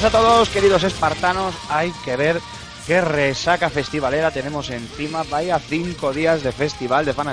Buenas a todos, queridos espartanos. Hay que ver qué resaca festivalera tenemos encima. Vaya cinco días de festival de Fan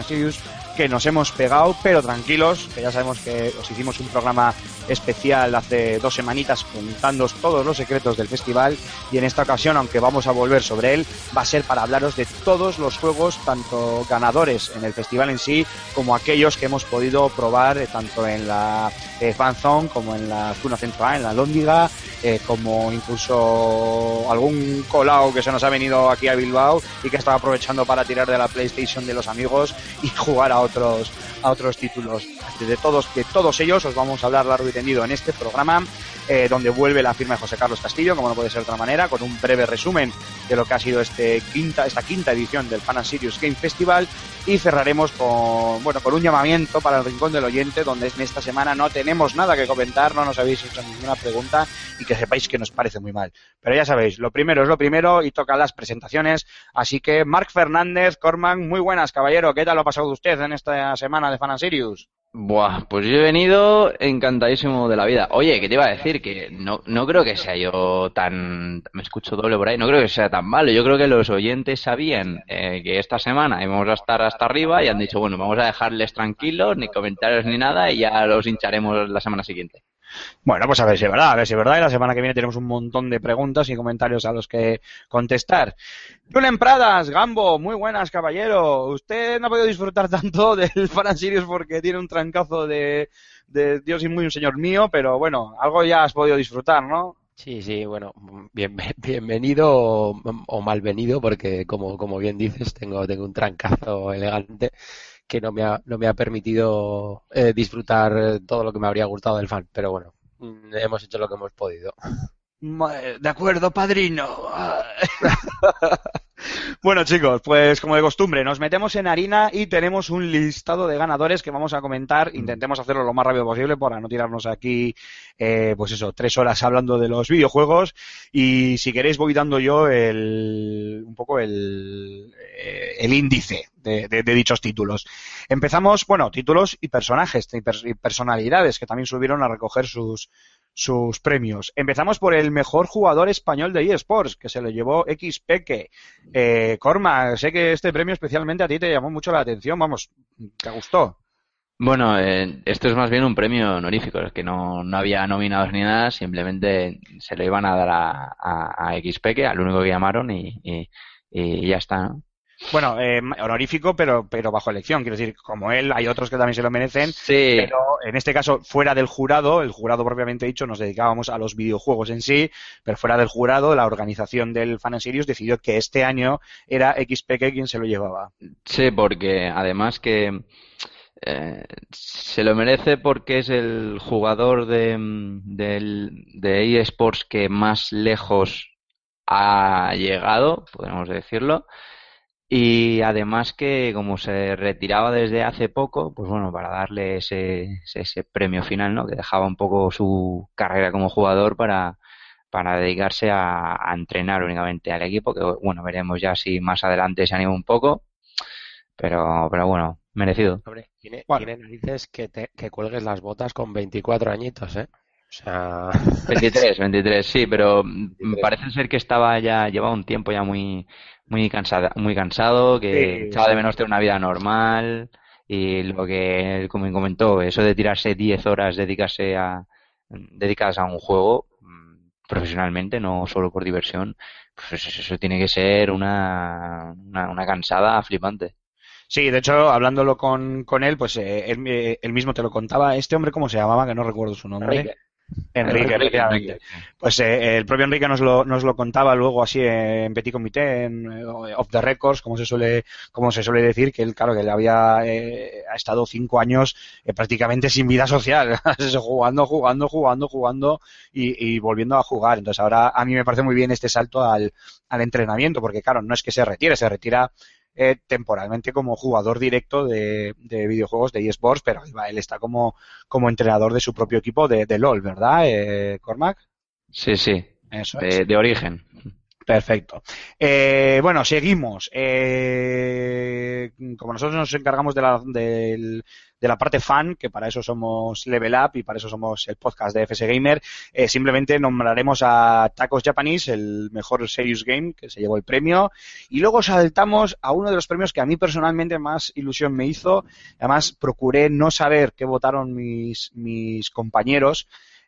que nos hemos pegado, pero tranquilos, que ya sabemos que os hicimos un programa especial hace dos semanitas contándoos todos los secretos del festival y en esta ocasión, aunque vamos a volver sobre él, va a ser para hablaros de todos los juegos, tanto ganadores en el festival en sí, como aquellos que hemos podido probar eh, tanto en la Fanzone como en la Zona Central, en la Lóndiga, eh, como incluso algún colado que se nos ha venido aquí a Bilbao y que estaba aprovechando para tirar de la PlayStation de los amigos y jugar a otros a otros títulos. De todos, de todos ellos os vamos a hablar largo y tendido en este programa, eh, donde vuelve la firma de José Carlos Castillo, como no puede ser de otra manera, con un breve resumen de lo que ha sido este quinta, esta quinta edición del Fan and Serious Game Festival y cerraremos con bueno con un llamamiento para el rincón del oyente, donde en esta semana no tenemos nada que comentar, no nos habéis hecho ninguna pregunta y que sepáis que nos parece muy mal. Pero ya sabéis, lo primero es lo primero y toca las presentaciones. Así que Marc Fernández, Corman, muy buenas, caballero. ¿Qué tal lo ha pasado usted en esta semana Fan and? Buah, pues yo he venido encantadísimo de la vida. Oye, ¿qué te iba a decir? Que no, no creo que sea yo tan... Me escucho doble por ahí, no creo que sea tan malo. Yo creo que los oyentes sabían eh, que esta semana íbamos a estar hasta arriba y han dicho, bueno, vamos a dejarles tranquilos, ni comentarios ni nada, y ya los hincharemos la semana siguiente. Bueno, pues a ver si es verdad, a ver si es verdad. Y la semana que viene tenemos un montón de preguntas y comentarios a los que contestar. Julen Pradas, Gambo, muy buenas, caballero. Usted no ha podido disfrutar tanto del Fan and Serious porque tiene un trancazo de, de Dios y muy un señor mío, pero bueno, algo ya has podido disfrutar, ¿no? Sí, sí, bueno, bien, bienvenido o, o malvenido, porque como, como bien dices, tengo, tengo un trancazo elegante que no me ha, no me ha permitido eh, disfrutar todo lo que me habría gustado del fan, pero bueno, mm, hemos hecho lo que hemos podido. De acuerdo, padrino. Bueno, chicos, pues como de costumbre, nos metemos en harina y tenemos un listado de ganadores que vamos a comentar. Intentemos hacerlo lo más rápido posible para no tirarnos aquí, eh, pues eso, tres horas hablando de los videojuegos. Y si queréis voy dando yo el, un poco el, eh, el índice de, de- de dichos títulos. Empezamos, bueno, títulos y personajes y pers- y personalidades que también subieron a recoger sus, sus premios. Empezamos por el mejor jugador español de eSports, que se lo llevó XPeque. Eh, Corma, sé que este premio especialmente a ti te llamó mucho la atención, vamos, ¿te gustó? Bueno, eh, esto es más bien un premio honorífico, es que no, no había nominados ni nada, simplemente se lo iban a dar a, a, al único que llamaron y, y, y ya está, ¿no? Bueno, eh, honorífico, pero, pero bajo elección. Quiero decir, como él, hay otros que también se lo merecen, Sí, pero en este caso, fuera del jurado, el jurado propiamente dicho, nos dedicábamos a los videojuegos en sí, pero fuera del jurado, la organización del Fan decidió que este año era XPeque quien se lo llevaba. Sí, porque además que eh, se lo merece porque es el jugador de, del, de eSports que más lejos ha llegado, podemos decirlo. Y además que como se retiraba desde hace poco, pues bueno, para darle ese, ese, ese premio final, ¿no? Que dejaba un poco su carrera como jugador para, para dedicarse a, a entrenar únicamente al equipo, que bueno, veremos ya si más adelante se anima un poco. Pero, pero bueno, merecido. Hombre, tiene, Bueno. tiene narices que, te, que cuelgues las botas con 24 añiñitos, ¿eh? O sea, 23, 23, sí, pero mm, 23. parece ser que estaba ya, llevaba un tiempo ya muy, muy cansada, muy cansado, que Sí, echaba de menos tener una vida normal y lo que él como comentó, eso de tirarse 10 horas, dedicarse a, dedicadas a un juego mm, profesionalmente, no solo por diversión, pues eso, eso tiene que ser una, una, una cansada flipante. Sí, de hecho, hablándolo con, con él, pues eh, él, eh, él mismo te lo contaba. Este hombre, ¿cómo se llamaba? Que no recuerdo su nombre. Enrique. Enrique, Enrique, efectivamente. Enrique. Pues eh, el propio Enrique nos lo, nos lo contaba luego así en Petit Comité, en eh, Off the Records, como se suele, como se suele decir, que él, claro, que él había eh, ha estado cinco años eh, prácticamente sin vida social, jugando, jugando, jugando, jugando y, y volviendo a jugar. Entonces ahora a mí me parece muy bien este salto al, al entrenamiento, porque claro, no es que se retire, se retira eh, temporalmente como jugador directo de, de videojuegos de eSports, pero él está como, como entrenador de su propio equipo de, de LOL, ¿verdad, eh, Cormac? Sí, sí, Eso es. de, de origen. Perfecto. Eh, bueno, seguimos. Eh, como nosotros nos encargamos de la, del- de la parte fan, que para eso somos Level Up y para eso somos el podcast de FS Gamer, eh, simplemente nombraremos a Tacos Japanese, el mejor Serious Game que se llevó el premio, y luego saltamos a uno de los premios que a mí personalmente más ilusión me hizo. Además, procuré no saber qué votaron mis, mis compañeros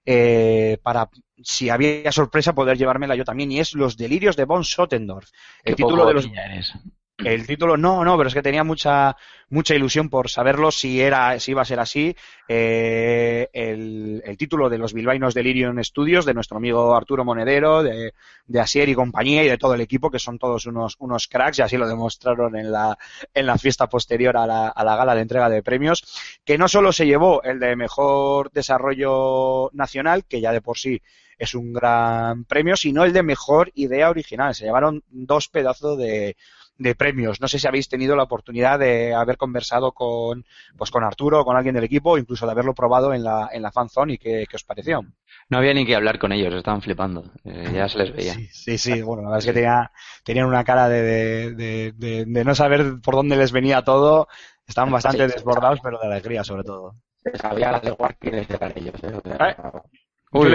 eh, para, si había sorpresa, poder llevármela yo también, y es Los Delirios de Von Sottendorf. El título de los eres. El título, no, no, pero es que tenía mucha, mucha ilusión por saberlo si era, si iba a ser así. Eh, el, el título de los bilbaínos Delirium Studios, de nuestro amigo Arturo Monedero, de, de Asier y compañía y de todo el equipo, que son todos unos, unos cracks, y así lo demostraron en la, en la fiesta posterior a la, a la gala de entrega de premios, que no solo se llevó el de mejor desarrollo nacional, que ya de por sí es un gran premio, sino el de mejor idea original. Se llevaron dos pedazos de, de premios. No sé si habéis tenido la oportunidad de haber conversado con, pues con Arturo o con alguien del equipo, incluso de haberlo probado en la, en la fanzone y qué, qué os pareció. No había ni que hablar con ellos, estaban flipando. Eh, ya se les veía. Sí, sí, sí, bueno, la verdad es que tenía, tenían una cara de, de, de, de- de no saber por dónde les venía todo. Estaban bastante Sí. desbordados, pero de alegría sobre todo. Se sabía la de Warcraft eran ellos. ¿eh? O sea, ¿Eh? Uy,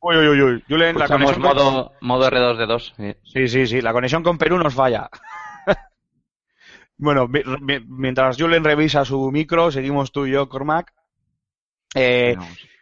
Uy, uy, uy. Julen, la con- modo, modo R2D2. sí. Sí, sí, sí, la conexión con Perú nos falla. Bueno, mi- mi- mientras Julen revisa su micro, seguimos tú y yo, Cormac. Eh,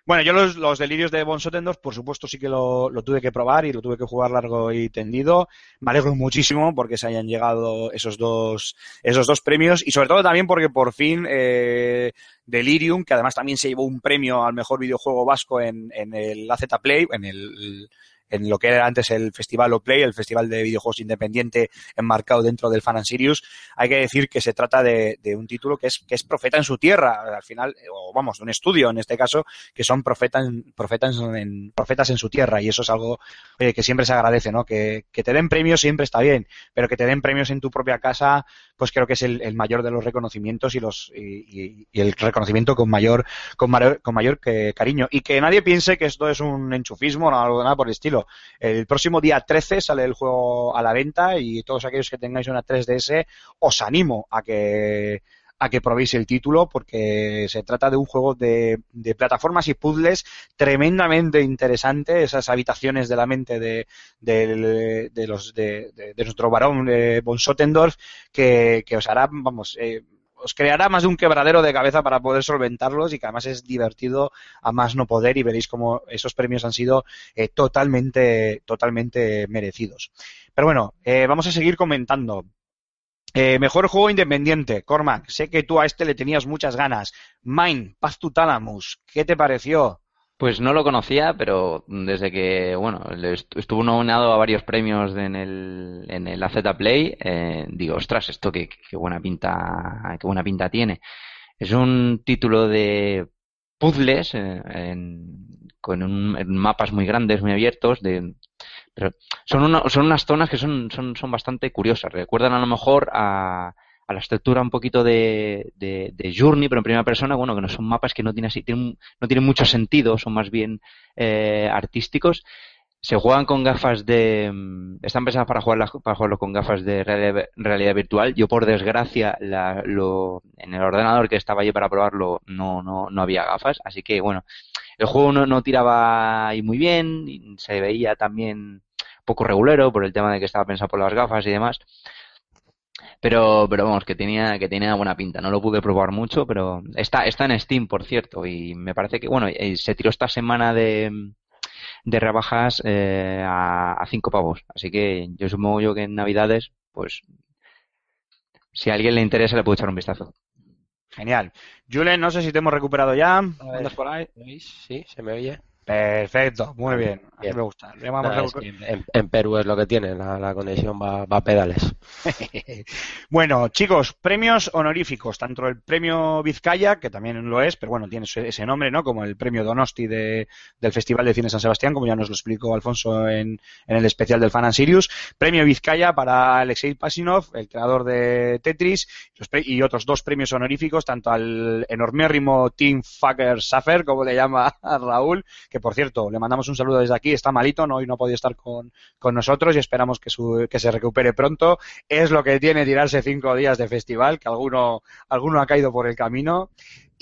bueno, yo los, los delirios de Von Sottendorf, por supuesto, sí que lo, lo tuve que probar y lo tuve que jugar largo y tendido. Me alegro muchísimo porque se hayan llegado esos dos, esos dos premios y sobre todo también porque por fin eh, Delirium, que además también se llevó un premio al mejor videojuego vasco en, en el AZ Play, en el en lo que era antes el Festival O Play, el Festival de Videojuegos Independiente enmarcado dentro del Fan and Sirius, hay que decir que se trata de, de un título que es, que es profeta en su tierra, al final, o vamos, un estudio en este caso, que son profetas, profetas, en, profetas en su tierra, y eso es algo que siempre se agradece, ¿no? Que, que te den premios siempre está bien, pero que te den premios en tu propia casa, pues creo que es el, mayor de los reconocimientos y los y, el reconocimiento con mayor con mayor, con mayor que cariño y que nadie piense que esto es un enchufismo o algo nada por el estilo. El próximo día 13 sale el juego a la venta y todos aquellos que tengáis una 3DS os animo a que a que probéis el título porque se trata de un juego de, de plataformas y puzzles tremendamente interesante, esas habitaciones de la mente de, de, de los de, nuestro varón eh, von Sottendorf que, que os hará, vamos, eh, os creará más de un quebradero de cabeza para poder solventarlos y que además es divertido a más no poder y veréis cómo esos premios han sido eh, totalmente, totalmente merecidos. Pero bueno, eh, vamos a seguir comentando. Eh, mejor juego independiente, Cormac. Sé que tú a este le tenías muchas ganas. Mine, Path to Thalamus. ¿Qué te pareció? Pues no lo conocía, pero desde que, bueno, estuvo nominado a varios premios en el, en el AZ Play, eh, digo, ostras, esto qué, qué buena pinta, qué buena pinta tiene. Es un título de puzzles eh, con un- mapas muy grandes, muy abiertos, de, pero son, son unas zonas que son, son, son bastante curiosas. Recuerdan a lo mejor a, a la estructura un poquito de, de, Journey, pero en primera persona, bueno, que no son mapas que no tienen así, tienen, no tienen mucho sentido, son más bien eh, artísticos. Se juegan con gafas de. mm, Están pensadas para, jugarlas, para jugarlo con gafas de realidad, virtual. Yo, por desgracia, la- lo, en el ordenador que estaba allí para probarlo no, no, no había gafas. Así que, bueno, el juego no, no tiraba ahí muy bien. Se veía también poco regulero por el tema de que estaba pensado por las gafas y demás. Pero, pero vamos, que tenía, que tenía buena pinta. No lo pude probar mucho, pero está, está en Steam, por cierto. Y me parece que, bueno, eh, se tiró esta semana de, de rebajas eh, a, a cinco pavos. Así que yo supongo yo que en Navidades, pues si a alguien le interesa le puedo echar un vistazo. Genial. Julen, no sé si te hemos recuperado ya. ¿Andas por ahí? Sí, se me oye. Perfecto, muy bien. Así Bien. me gusta. Nada, es que en, en Perú es lo que tiene, la, la conexión va, va a pedales. bueno, chicos, premios honoríficos, tanto el premio Vizcaya, que también lo es, pero bueno, tiene ese nombre, ¿no? Como el premio Donosti de- del Festival de Cine San Sebastián, como ya nos lo explicó Alfonso en, en el especial del Fan and Sirius. Premio Vizcaya para Alexei Pasinov, el creador de Tetris, y otros dos premios honoríficos, tanto al enormérrimo Team Fucker Suffer, como le llama a Raúl, que por cierto, le mandamos un saludo desde aquí, está malito, no, hoy no ha podido estar con, con nosotros y esperamos que, su- que se recupere pronto es lo que tiene tirarse cinco días de festival, que alguno, alguno ha caído por el camino.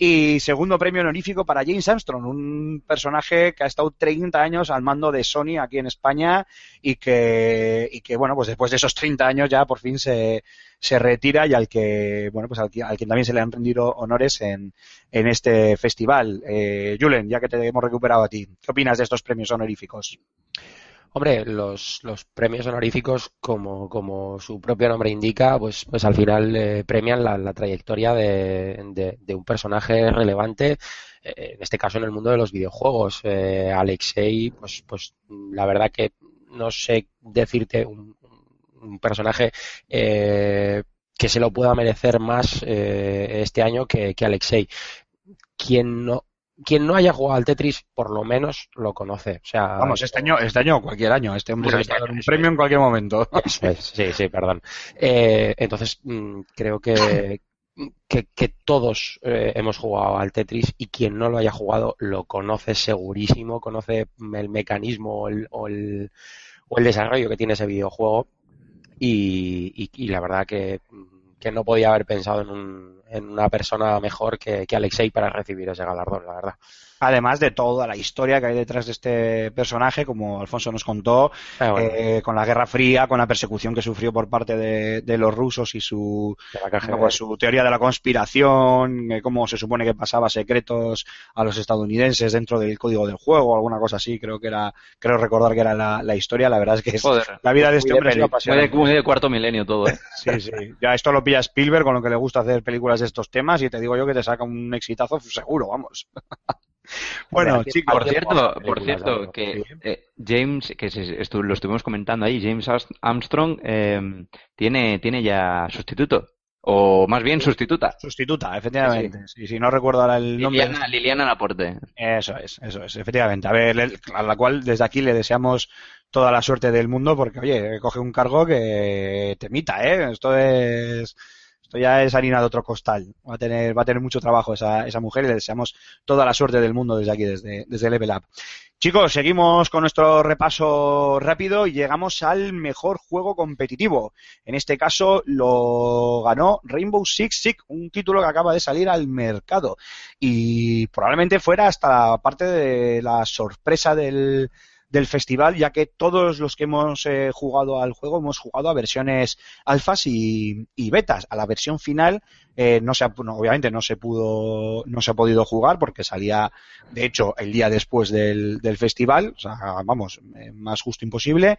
Y segundo premio honorífico para James Armstrong, un personaje que ha estado 30 años al mando de Sony aquí en España y que, y que bueno, pues después de esos 30 años ya por fin se, se retira y al que, bueno, pues al, quien también se le han rendido honores en, en este festival. Eh, Julen, ya que te hemos recuperado a ti, ¿qué opinas de estos premios honoríficos? Hombre, los, los premios honoríficos, como, como su propio nombre indica, pues, pues al final eh, premian la, trayectoria de, de- de un personaje relevante, eh, en este caso en el mundo de los videojuegos. Eh, Alexei, pues, pues la verdad que no sé decirte un, un personaje eh, que se lo pueda merecer más eh, este año que, que Alexei. Quien no, quien no haya jugado al Tetris, por lo menos lo conoce. O sea, Vamos, este año, este año o cualquier año, este hombre Bueno, se va a dar un premio en cualquier momento. Es, sí, sí, perdón. Eh, entonces, mm, creo que, que, que todos eh, hemos jugado al Tetris y quien no lo haya jugado lo conoce segurísimo, conoce el mecanismo o el, o el, o el desarrollo que tiene ese videojuego y, y- y la verdad que, no podía haber pensado en, un, en una persona mejor que, que Alexei para recibir ese galardón, la verdad. Además de toda la historia que hay detrás de este personaje, como Alfonso nos contó, Ah, bueno, eh, con la Guerra Fría, con la persecución que sufrió por parte de, de los rusos y su, pues su teoría de la conspiración, eh, cómo se supone que pasaba secretos a los estadounidenses dentro del código del juego, alguna cosa así, creo que era, creo recordar que era la, la historia, la verdad es que es- Joder. la vida de este hombre peli- muy de, muy de cuarto milenio todo, ¿eh? Sí, sí. Ya esto lo pilla Spielberg con lo que le gusta hacer películas de estos temas y te digo yo que te saca un exitazo seguro, vamos. bueno, chicos, Por cierto, por cierto, que eh, James, que se- estu- lo estuvimos comentando ahí, James Armstrong eh, tiene, tiene ya sustituto, o más bien sustituta. sustituta, efectivamente. Sí, sí, no recuerdo ahora el nombre. Liliana, Liliana Laporte. Eso es, eso es, efectivamente. A ver, le- a la cual desde aquí le deseamos toda la suerte del mundo porque, oye, coge un cargo que temita, ¿eh? Esto es, esto ya es harina de otro costal. Va a tener, va a tener mucho trabajo esa, esa mujer y le deseamos toda la suerte del mundo desde aquí, desde, desde Level Up. Chicos, seguimos con nuestro repaso rápido y llegamos al mejor juego competitivo. En este caso lo ganó Rainbow Six Siege, un título que acaba de salir al mercado y probablemente fuera hasta parte de la sorpresa del, del festival, ya que todos los que hemos eh, jugado al juego hemos jugado a versiones alfas y, betas. A la versión final eh, no se ha- obviamente no se pudo no se ha podido jugar porque salía de hecho el día después del, del festival, o sea, vamos, eh, más justo imposible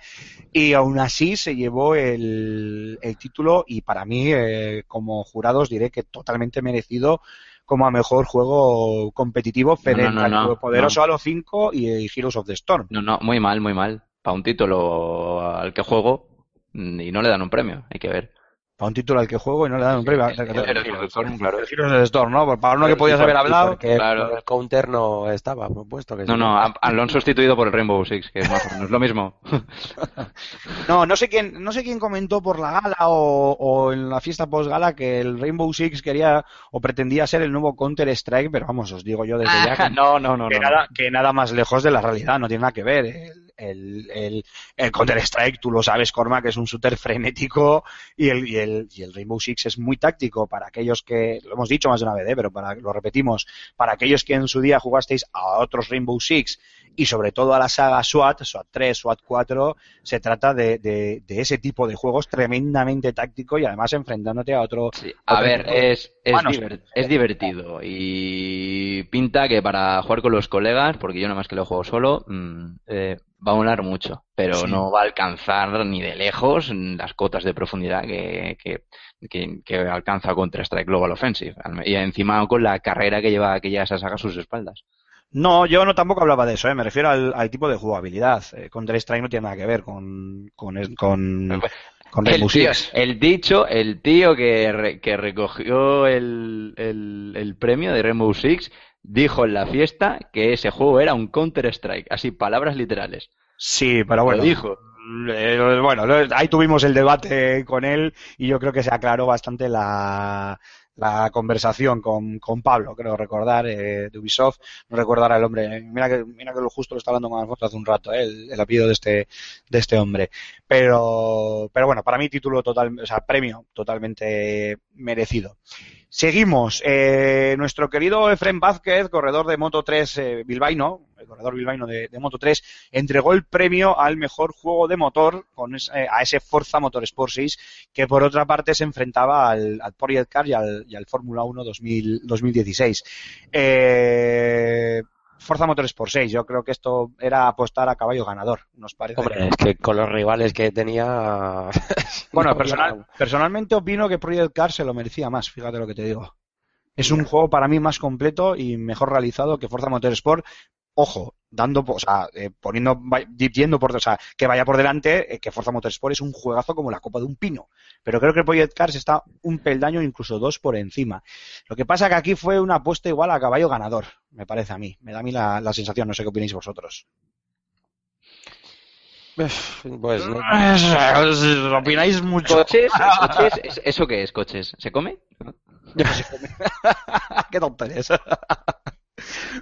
y aún así se llevó el, el título y para mí eh, como jurados diré que totalmente merecido como a mejor juego competitivo frente no, no, poderoso no. Halo 5 y Heroes of the Storm. No, no, muy mal, muy mal. Para un título al que juego mm, y no le dan un premio, hay que ver. Para un título al que juego y no le dan un premio. El- el Heroes the Storm, claro. El Heroes of the Storm, ¿no? Para uno que podías haber hablado. Porque Claro. el counter no estaba propuesto. Que No, sí. no, lo han sustituido por el Rainbow Six, que es más o menos lo mismo. No, no sé quién, no sé quién comentó por la gala o, o en la fiesta post gala que el Rainbow Six quería o pretendía ser el nuevo Counter Strike, pero vamos, os digo yo desde ya que, no, no, no, que no. nada, que nada más lejos de la realidad, no tiene nada que ver. El, el, el, el Counter Strike, tú lo sabes, Corma, que es un shooter frenético y el, y el, y el Rainbow Six es muy táctico para aquellos que, lo hemos dicho más de una vez, ¿eh? pero para, lo repetimos, para aquellos que en su día jugasteis a otros Rainbow Six y sobre todo a la saga SWAT, SWAT 3, SWAT 4, se trata de, de, de ese tipo de juegos tremendamente táctico y además enfrentándote a otro. Sí, A Otro ver, tipo es, es, es divertido y pinta que para jugar con los colegas, porque yo nada más que lo juego solo, mm, eh, va a molar mucho, pero Sí. no va a alcanzar ni de lejos las cotas de profundidad que, que que, que alcanza Counter Strike Global Offensive. Y encima con la carrera que lleva que ya esa saga a sus espaldas. No, yo no tampoco hablaba de eso, ¿eh? me refiero al, al tipo de jugabilidad. Eh, Counter Strike no tiene nada que ver con, con, es- con, con El, tío, el dicho, el tío que, re- que recogió el, el, el premio de Rainbow Six dijo en la fiesta que ese juego era un Counter Strike, así palabras literales. Sí, pero bueno. Lo dijo. Eh, bueno, ahí tuvimos el debate con él y yo creo que se aclaró bastante la, la conversación con, con Pablo, creo recordar, eh, de Ubisoft. No recordar al hombre. Mira que, mira que lo justo lo está hablando con Alfonso hace un rato, eh, el, el apellido de este, de este hombre. Pero, pero bueno, para mí título total, o sea, premio totalmente merecido. Seguimos. Eh, nuestro querido Efren Vázquez, corredor de Moto 3 eh, bilbaíno, el corredor bilbaíno de, de Moto 3, entregó el premio al mejor juego de motor con es- eh, a ese Forza Motorsport 6, que por otra parte se enfrentaba al, al Project Car y al, al Fórmula 1 2000 2016. Eh, Forza Motorsport 6, yo creo que esto era apostar a caballo ganador, nos parece. Hombre, es que con los rivales que tenía. Bueno, no personal- personalmente opino que Project Cars se lo merecía más, fíjate lo que te digo. Es un juego para mí más completo y mejor realizado que Forza Motorsport. Ojo, dando, o sea, eh, poniendo, va- yendo por, o sea, que vaya por delante, eh, que Forza Motorsport es un juegazo como la copa de un pino. Pero creo que Project Cars está un peldaño, incluso dos por encima. Lo que pasa que aquí fue una apuesta igual a caballo ganador, me parece a mí. Me da a mí la, la sensación, no sé qué opináis vosotros. Pues no. Opináis mucho. ¿Coches? ¿Coches? ¿Es- ¿Eso qué es, coches? ¿Se come? Qué tonterías.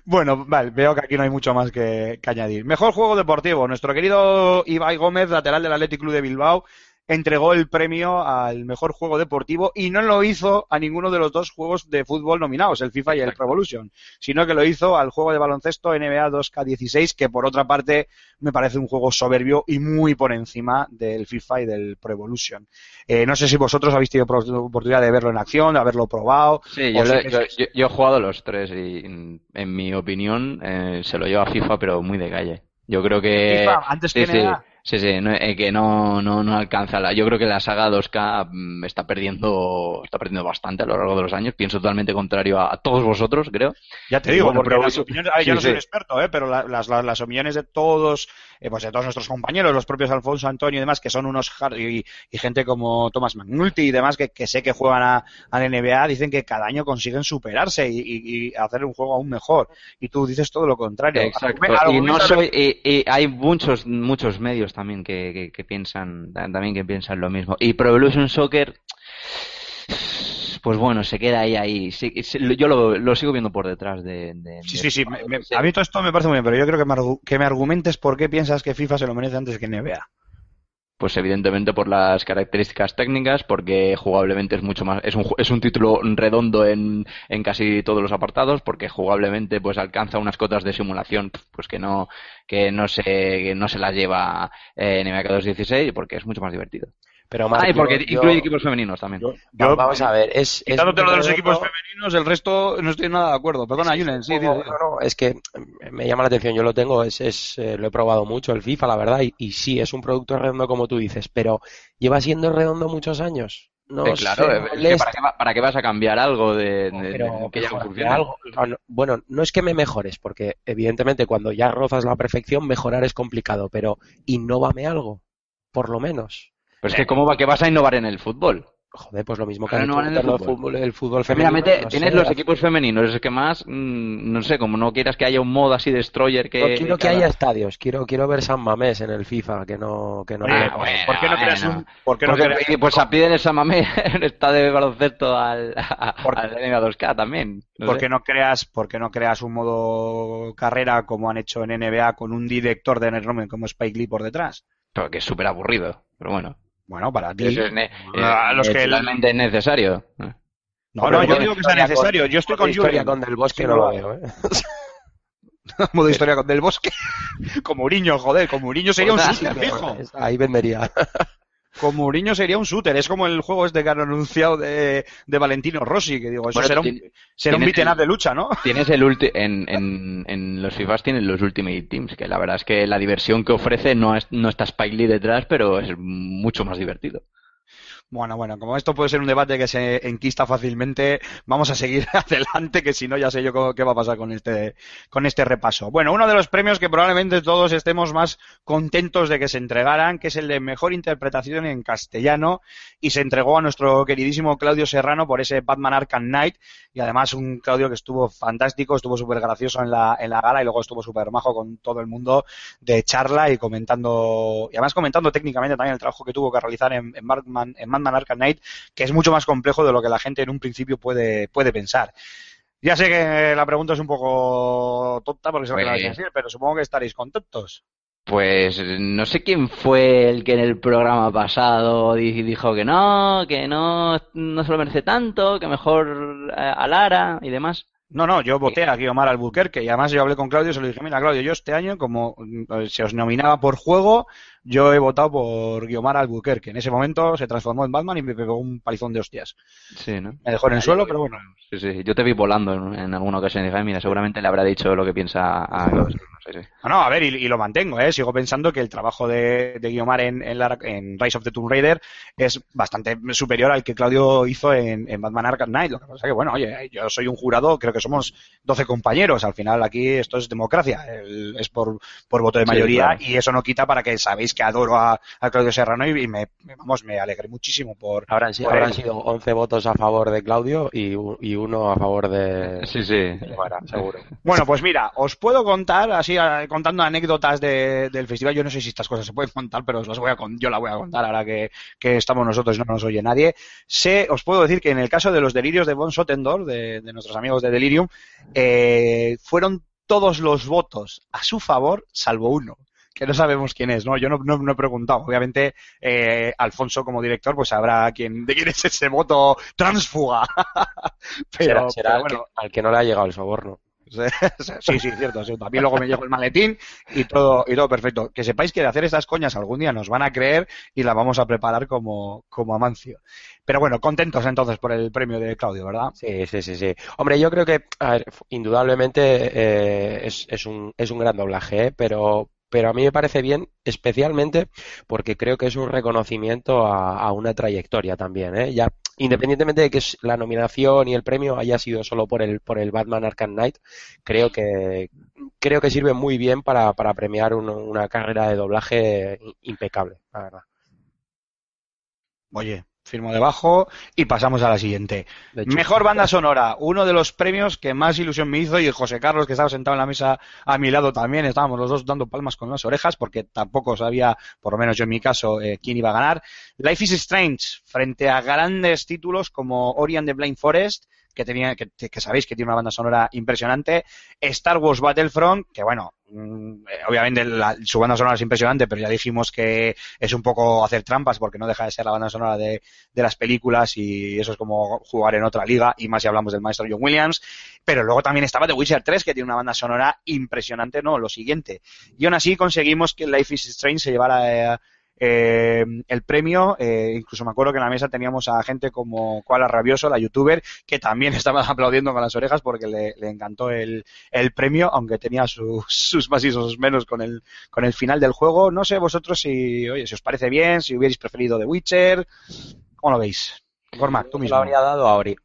Bueno, vale, veo que aquí no hay mucho más que, que añadir. Mejor juego deportivo. Nuestro querido Ibai Gómez, lateral del Athletic Club de Bilbao, entregó el premio al mejor juego deportivo y no lo hizo a ninguno de los dos juegos de fútbol nominados, el FIFA y el Pro Evolution, sino que lo hizo al juego de baloncesto NBA 2K16, que por otra parte me parece un juego soberbio y muy por encima del FIFA y del Pro Evolution. Eh, no sé si vosotros habéis tenido oportunidad de verlo en acción, de haberlo probado. Sí, yo, si lo- que- yo, yo- yo he jugado los tres y en, en mi opinión eh, se lo lleva FIFA, pero muy de calle. Yo creo que... FIFA, antes que sí, NBA. sí, sí, no, eh, que no, no, no alcanza la... Yo creo que la saga 2K mm, está perdiendo, está perdiendo bastante a lo largo de los años. Pienso totalmente contrario a, a todos vosotros, creo. Ya te digo, Bueno, porque pero las opiniones, a ver, yo sí, no soy sí. un experto, ¿eh? pero la- las, las, las opiniones de todos, eh, pues de todos nuestros compañeros, los propios Alfonso Antonio y demás, que son unos hard- y, y gente como Thomas McNulty y demás, que, que sé que juegan a, a la NBA, dicen que cada año consiguen superarse y, y- y hacer un juego aún mejor. Y tú dices todo lo contrario. Exacto. Y no soy, y, y hay muchos, muchos medios también que, que, que piensan, también que piensan lo mismo. Y Pro Evolution Soccer, pues bueno, se queda ahí, ahí. Sí, yo lo, lo sigo viendo por detrás de. de- Sí, de- sí, sí. me- me- a mí todo esto me parece muy bien, pero yo creo que me, que me argumentes por qué piensas que FIFA se lo merece antes que NBA. Pues evidentemente por las características técnicas, porque jugablemente es mucho más, es un, es un título redondo en, en casi todos los apartados, porque jugablemente pues alcanza unas cotas de simulación pues que no, que no se, que no se las lleva eh, en MK 216, porque es mucho más divertido. Pero Marc, Ah, y porque yo- incluye yo- equipos femeninos también. Yo, Va- vamos a ver, es. es lo de los equipos femeninos, el resto no estoy nada de acuerdo. Perdona, Julen, sí, sí, juego- sí. no, no, es que me llama la atención, yo lo tengo, es, es eh, lo he probado mucho, el FIFA, la verdad, y, y sí, es un producto redondo como tú dices, pero lleva siendo redondo muchos años. No Eh, claro, eh, es que molesta, ¿para, qué va- para qué vas a cambiar algo de, de- pero, de- que ya algo- no, no, bueno, no es que me mejores, porque evidentemente cuando ya rozas la perfección, mejorar es complicado, pero innóvame algo, por lo menos. Pero es que ¿cómo va que vas a innovar en el fútbol? Joder, pues lo mismo que no en el fútbol. fútbol, el fútbol Mira, femenino. mete- no tienes sé, los equipos femeninos, es que más, mm, no sé, como no quieras que haya un modo así destroyer que... Quiero que haya estadios, quiero, quiero ver San Mamés en el FIFA, que no, que no bueno, ¿por qué no creas bueno. un, por qué no Pues, creas- eh, pues a piden el Samamé está de baloncesto al, a- Por- al NBA 2K también. No ¿Por qué no creas, por qué no creas un modo carrera como han hecho en NBA con un director de renombre como Spike Lee por detrás? Pero que es súper aburrido, pero bueno. Bueno, para ti. Eso es, ne- A es- los es que- totalmente necesario. No, no, yo digo que sea necesario. con- Yo estoy modo con historia Julen. con Del Bosque Sí, no lo veo, ¿eh? modo historia con Del Bosque. Con Mourinho, joder, con Mourinho sería un Pues, shooter, sí, fijo. es- Ahí vendería. Con Mourinho sería un shooter. Es como el juego este que han anunciado de, de Valentino Rossi, que digo, eso Bueno, será un, será un tienes el- de lucha, ¿no? Tienes el ulti en, en, en los FIFAs tienen los Ultimate Teams, que la verdad es que la diversión que ofrece no, es, no está Spike Lee detrás, pero es mucho más divertido. Bueno, bueno, como esto puede ser un debate que se enquista fácilmente, vamos a seguir adelante, que si no ya sé yo qué va a pasar con este, con este repaso. Bueno, uno de los premios que probablemente todos estemos más contentos de que se entregaran, que es el de mejor interpretación en castellano, y se entregó a nuestro queridísimo Claudio Serrano por ese Batman Arkham Knight, y además un Claudio que estuvo fantástico, estuvo súper gracioso en la, en la gala y luego estuvo súper majo con todo el mundo de charla y comentando, y además comentando técnicamente también el trabajo que tuvo que realizar en, en Batman, Batman Arkham Knight, que es mucho más complejo de lo que la gente en un principio puede, puede pensar. Ya sé que la pregunta es un poco tonta porque lo que Pues- vais a decir, pero supongo que estaréis contentos. Pues no sé quién fue el que en el programa pasado di- dijo que no, que no, no se lo merece tanto, que mejor eh, a Lara y demás. No, no, yo voté a Guiomar Albuquerque y además yo hablé con Claudio y se lo dije, mira Claudio, yo este año como mm, se os nominaba por juego, yo he votado por Guiomar Albuquerque. En ese momento se transformó en Batman y me pegó un palizón de hostias. Sí, ¿no? Me dejó en el suelo, pero bueno. Sí, sí. Yo te vi volando en, en alguna ocasión y dije, "Ay, mira, seguramente le habrá dicho lo que piensa a Claudio. No sé, sí. No, no, a ver, y, y lo mantengo, ¿eh? Sigo pensando que el trabajo de, de Guiomar en, en, la- en Rise of the Tomb Raider es bastante superior al que Claudio hizo en, en Batman Arkham Knight. Lo que pasa que, bueno, oye, yo soy un jurado, creo que somos 12 compañeros. Al final aquí esto es democracia, el- es por, por voto de Sí, mayoría claro. y eso no quita para que sabéis que adoro a, a Claudio Serrano y, y me, me- vamos, me alegré muchísimo por... Habrán, sido- por habrán él. sido 11 votos a favor de Claudio y, uno a favor de... Sí, sí. Guevara, seguro. Bueno, pues mira, os puedo contar, así contando anécdotas de- del festival. Yo no sé si estas cosas se pueden contar, pero os las voy a yo la voy a contar ahora que, que estamos nosotros y no nos oye nadie. Sé, os puedo decir que en el caso de los delirios de Von Sotendorf, de, de nuestros amigos de Delirium, eh, fueron todos los votos a su favor, salvo uno. Que no sabemos quién es, ¿no? Yo no, no, no he preguntado. Obviamente, eh, Alfonso, como director, pues sabrá quién, de quién es ese voto transfuga. pero, será será pero al, bueno, que, al que no le ha llegado el soborno. Sí, sí, cierto, cierto. A mí luego me llegó el maletín y todo, y todo perfecto. Que sepáis que de hacer estas coñas algún día nos van a creer y la vamos a preparar como, como Amancio. Pero bueno, contentos entonces por el premio de Claudio, ¿verdad? Sí, sí, sí, sí. Hombre, yo creo que, a ver, indudablemente eh, es, es un, es un gran doblaje, ¿eh? pero, pero a mí me parece bien, especialmente porque creo que es un reconocimiento a, una trayectoria también, ¿eh? Ya, independientemente de que la nominación y el premio haya sido solo por el, por el Batman Arkham Knight, creo que, creo que sirve muy bien para, para premiar un- una carrera de doblaje impecable, la verdad. Oye, firmo debajo y pasamos a la siguiente. Hecho, Mejor banda sonora, uno de los premios que más ilusión me hizo y José Carlos que estaba sentado en la mesa a mi lado también, estábamos los dos dando palmas con las orejas porque tampoco sabía, por lo menos yo en mi caso, eh, quién iba a ganar. Life is Strange frente a grandes títulos como Ori and the Blind Forest, que tenía, que, que sabéis que tiene una banda sonora impresionante, Star Wars Battlefront, que bueno, obviamente la- su banda sonora es impresionante, pero ya dijimos que es un poco hacer trampas porque no deja de ser la banda sonora de, de las películas y eso es como jugar en otra liga y más si hablamos del maestro John Williams. Pero luego también estaba The Witcher 3 que tiene una banda sonora impresionante, no, lo siguiente. Y aún así conseguimos que Life is Strange se llevara eh, eh, el premio. eh, incluso me acuerdo que en la mesa teníamos a gente como Koala Rabioso, la youtuber, que también estaba aplaudiendo con las orejas porque le, le encantó el, el premio, aunque tenía sus, sus más y sus menos con el, con el final del juego. No sé vosotros si, oye, si os parece bien, si hubierais preferido The Witcher, ¿cómo lo veis? Cormac, tú lo mismo. habría dado a Ori,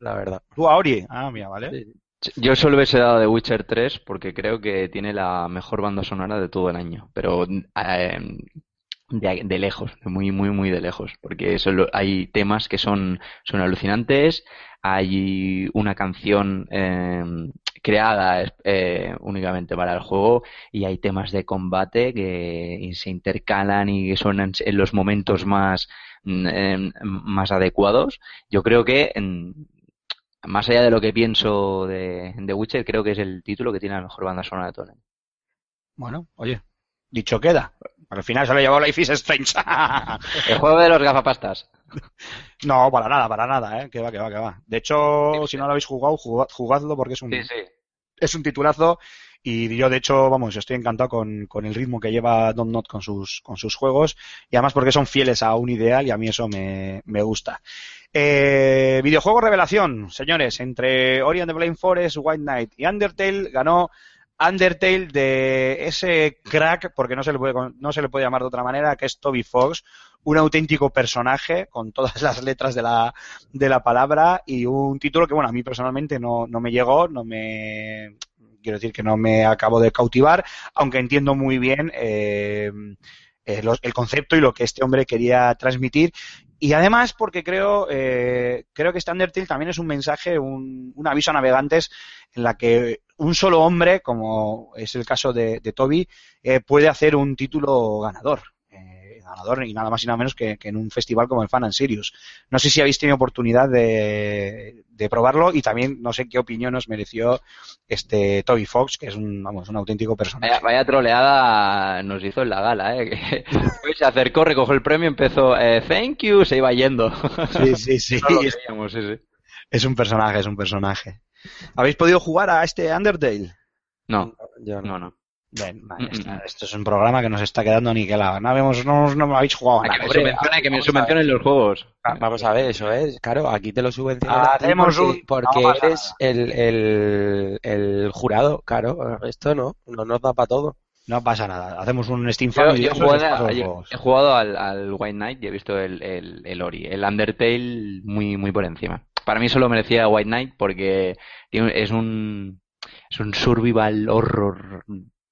la verdad. Tú a Ori. Ah, mira, vale. Sí. Yo solo hubiese dado The Witcher 3 porque creo que tiene la mejor banda sonora de todo el año, pero eh, de, lejos, muy, muy, muy de lejos, porque solo hay temas que son, son alucinantes, hay una canción eh, creada eh, únicamente para el juego y hay temas de combate que se intercalan y que suenan en los momentos más, mm, eh, más adecuados. Yo creo que en- más allá de lo que pienso de, Witcher, creo que es el título que tiene la mejor banda sonora de todo. Bueno, oye, dicho queda. Al final se lo llevado Life is Strange. El juego de los gafapastas. no, para nada, para nada, ¿eh? Que va, que va, que va. De hecho, si no lo habéis jugado, jugad- jugadlo porque es un, Sí, sí. es un titulazo y yo de hecho, vamos, estoy encantado con, con el ritmo que lleva Don't Not con sus, con sus juegos y además porque son fieles a un ideal y a mí eso me, me gusta. Eh, videojuego revelación, señores, entre Ori and the Blind Forest, White Knight y Undertale ganó Undertale de ese crack, porque no se le puede, no se le puede llamar de otra manera, que es Toby Fox, un auténtico personaje con todas las letras de la, de la palabra y un título que, bueno, a mí personalmente no, no me llegó, no me, quiero decir que no me acabo de cautivar, aunque entiendo muy bien eh, eh, el concepto y lo que este hombre quería transmitir. Y además porque creo, eh, creo que este Undertale también es un mensaje, un, un aviso a navegantes en la que un solo hombre, como es el caso de, de Toby, eh, puede hacer un título ganador. Ganador y nada más y nada menos que, que en un festival como el Fan and Sirius. No sé si habéis tenido oportunidad de, de probarlo y también no sé qué opinión os mereció este Toby Fox, que es un, vamos, un auténtico personaje. Vaya, vaya troleada nos hizo en la gala, ¿eh? Que se acercó, recogió el premio, empezó, eh, thank you, se iba yendo. Sí, sí, sí. No lo es, veíamos, sí, sí. es un personaje, es un personaje. ¿Habéis podido jugar a este Undertale? No, Yo no. no, no. Bien, vale, Mm, está- mm. esto es un programa que nos está quedando niquelado. No, habemos, no, no habéis jugado que nada. me hombre, subvencione, que me vamos a subvencionen los juegos. Va- Vamos a ver, eso es. Claro, aquí te lo subvencionan Ah, porque, un- porque no eres el, el, el jurado, claro. Esto no, no nos da para todo. No pasa nada. Hacemos un Steam Yo, Family. yo y jugado, yo juegos. he jugado al, al White Knight y he visto el, el, el Ori. El Undertale muy, muy por encima. Para mí solo merecía White Knight porque es un, es un survival horror,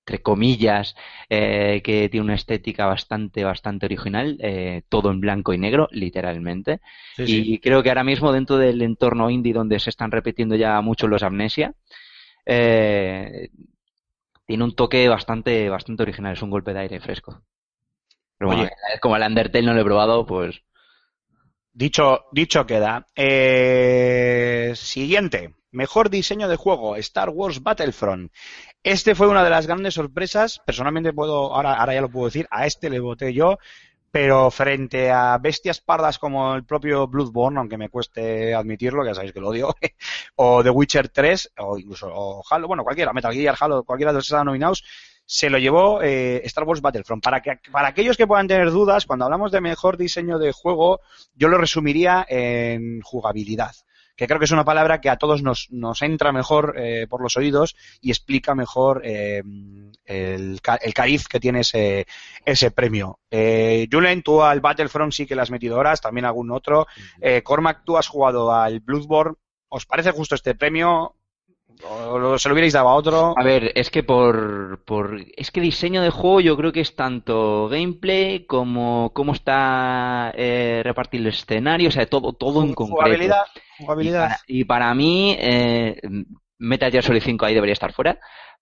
entre comillas, eh, que tiene una estética bastante, bastante original, eh, todo en blanco y negro, literalmente. Sí, sí. Y creo que ahora mismo dentro del entorno indie donde se están repitiendo ya mucho los Amnesia, eh, tiene un toque bastante, bastante original, es un golpe de aire fresco. Pero bueno, como el Undertale no lo he probado, pues Dicho, dicho queda. Eh, siguiente. Mejor diseño de juego, Star Wars Battlefront. Este fue una de las grandes sorpresas. Personalmente puedo, ahora, ahora ya lo puedo decir, a este le voté yo. Pero frente a bestias pardas como el propio Bloodborne, aunque me cueste admitirlo, ya sabéis que lo odio, o The Witcher 3, o incluso o Halo, bueno, cualquiera, Metal Gear, Halo, cualquiera de los que están nominados, se lo llevó eh, Star Wars Battlefront. Para, que, para aquellos que puedan tener dudas, cuando hablamos de mejor diseño de juego, yo lo resumiría en jugabilidad, que creo que es una palabra que a todos nos, nos entra mejor eh, por los oídos y explica mejor eh, el, el cariz que tiene ese, ese premio. Eh, Julen, tú al Battlefront sí que le has metido horas, también algún otro. Eh, Cormac, tú has jugado al Bloodborne. ¿Os parece justo este premio? ¿O lo- se lo hubierais dado a otro? A ver, es que por, por es que diseño de juego yo creo que es tanto gameplay como cómo está eh, repartido el escenario, o sea, todo, todo en concreto. Jugabilidad. Y Jugabilidad. para, y para mí, eh, Metal Gear Solid 5 ahí debería estar fuera,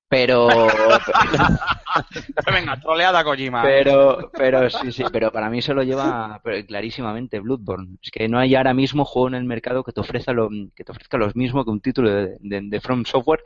pero, Venga, troleada Kojima. pero, pero sí, sí, pero para mí se lo lleva clarísimamente Bloodborne. Es que no hay ahora mismo juego en el mercado que te ofrezca lo, que te ofrezca lo mismo que un título de, de, de From Software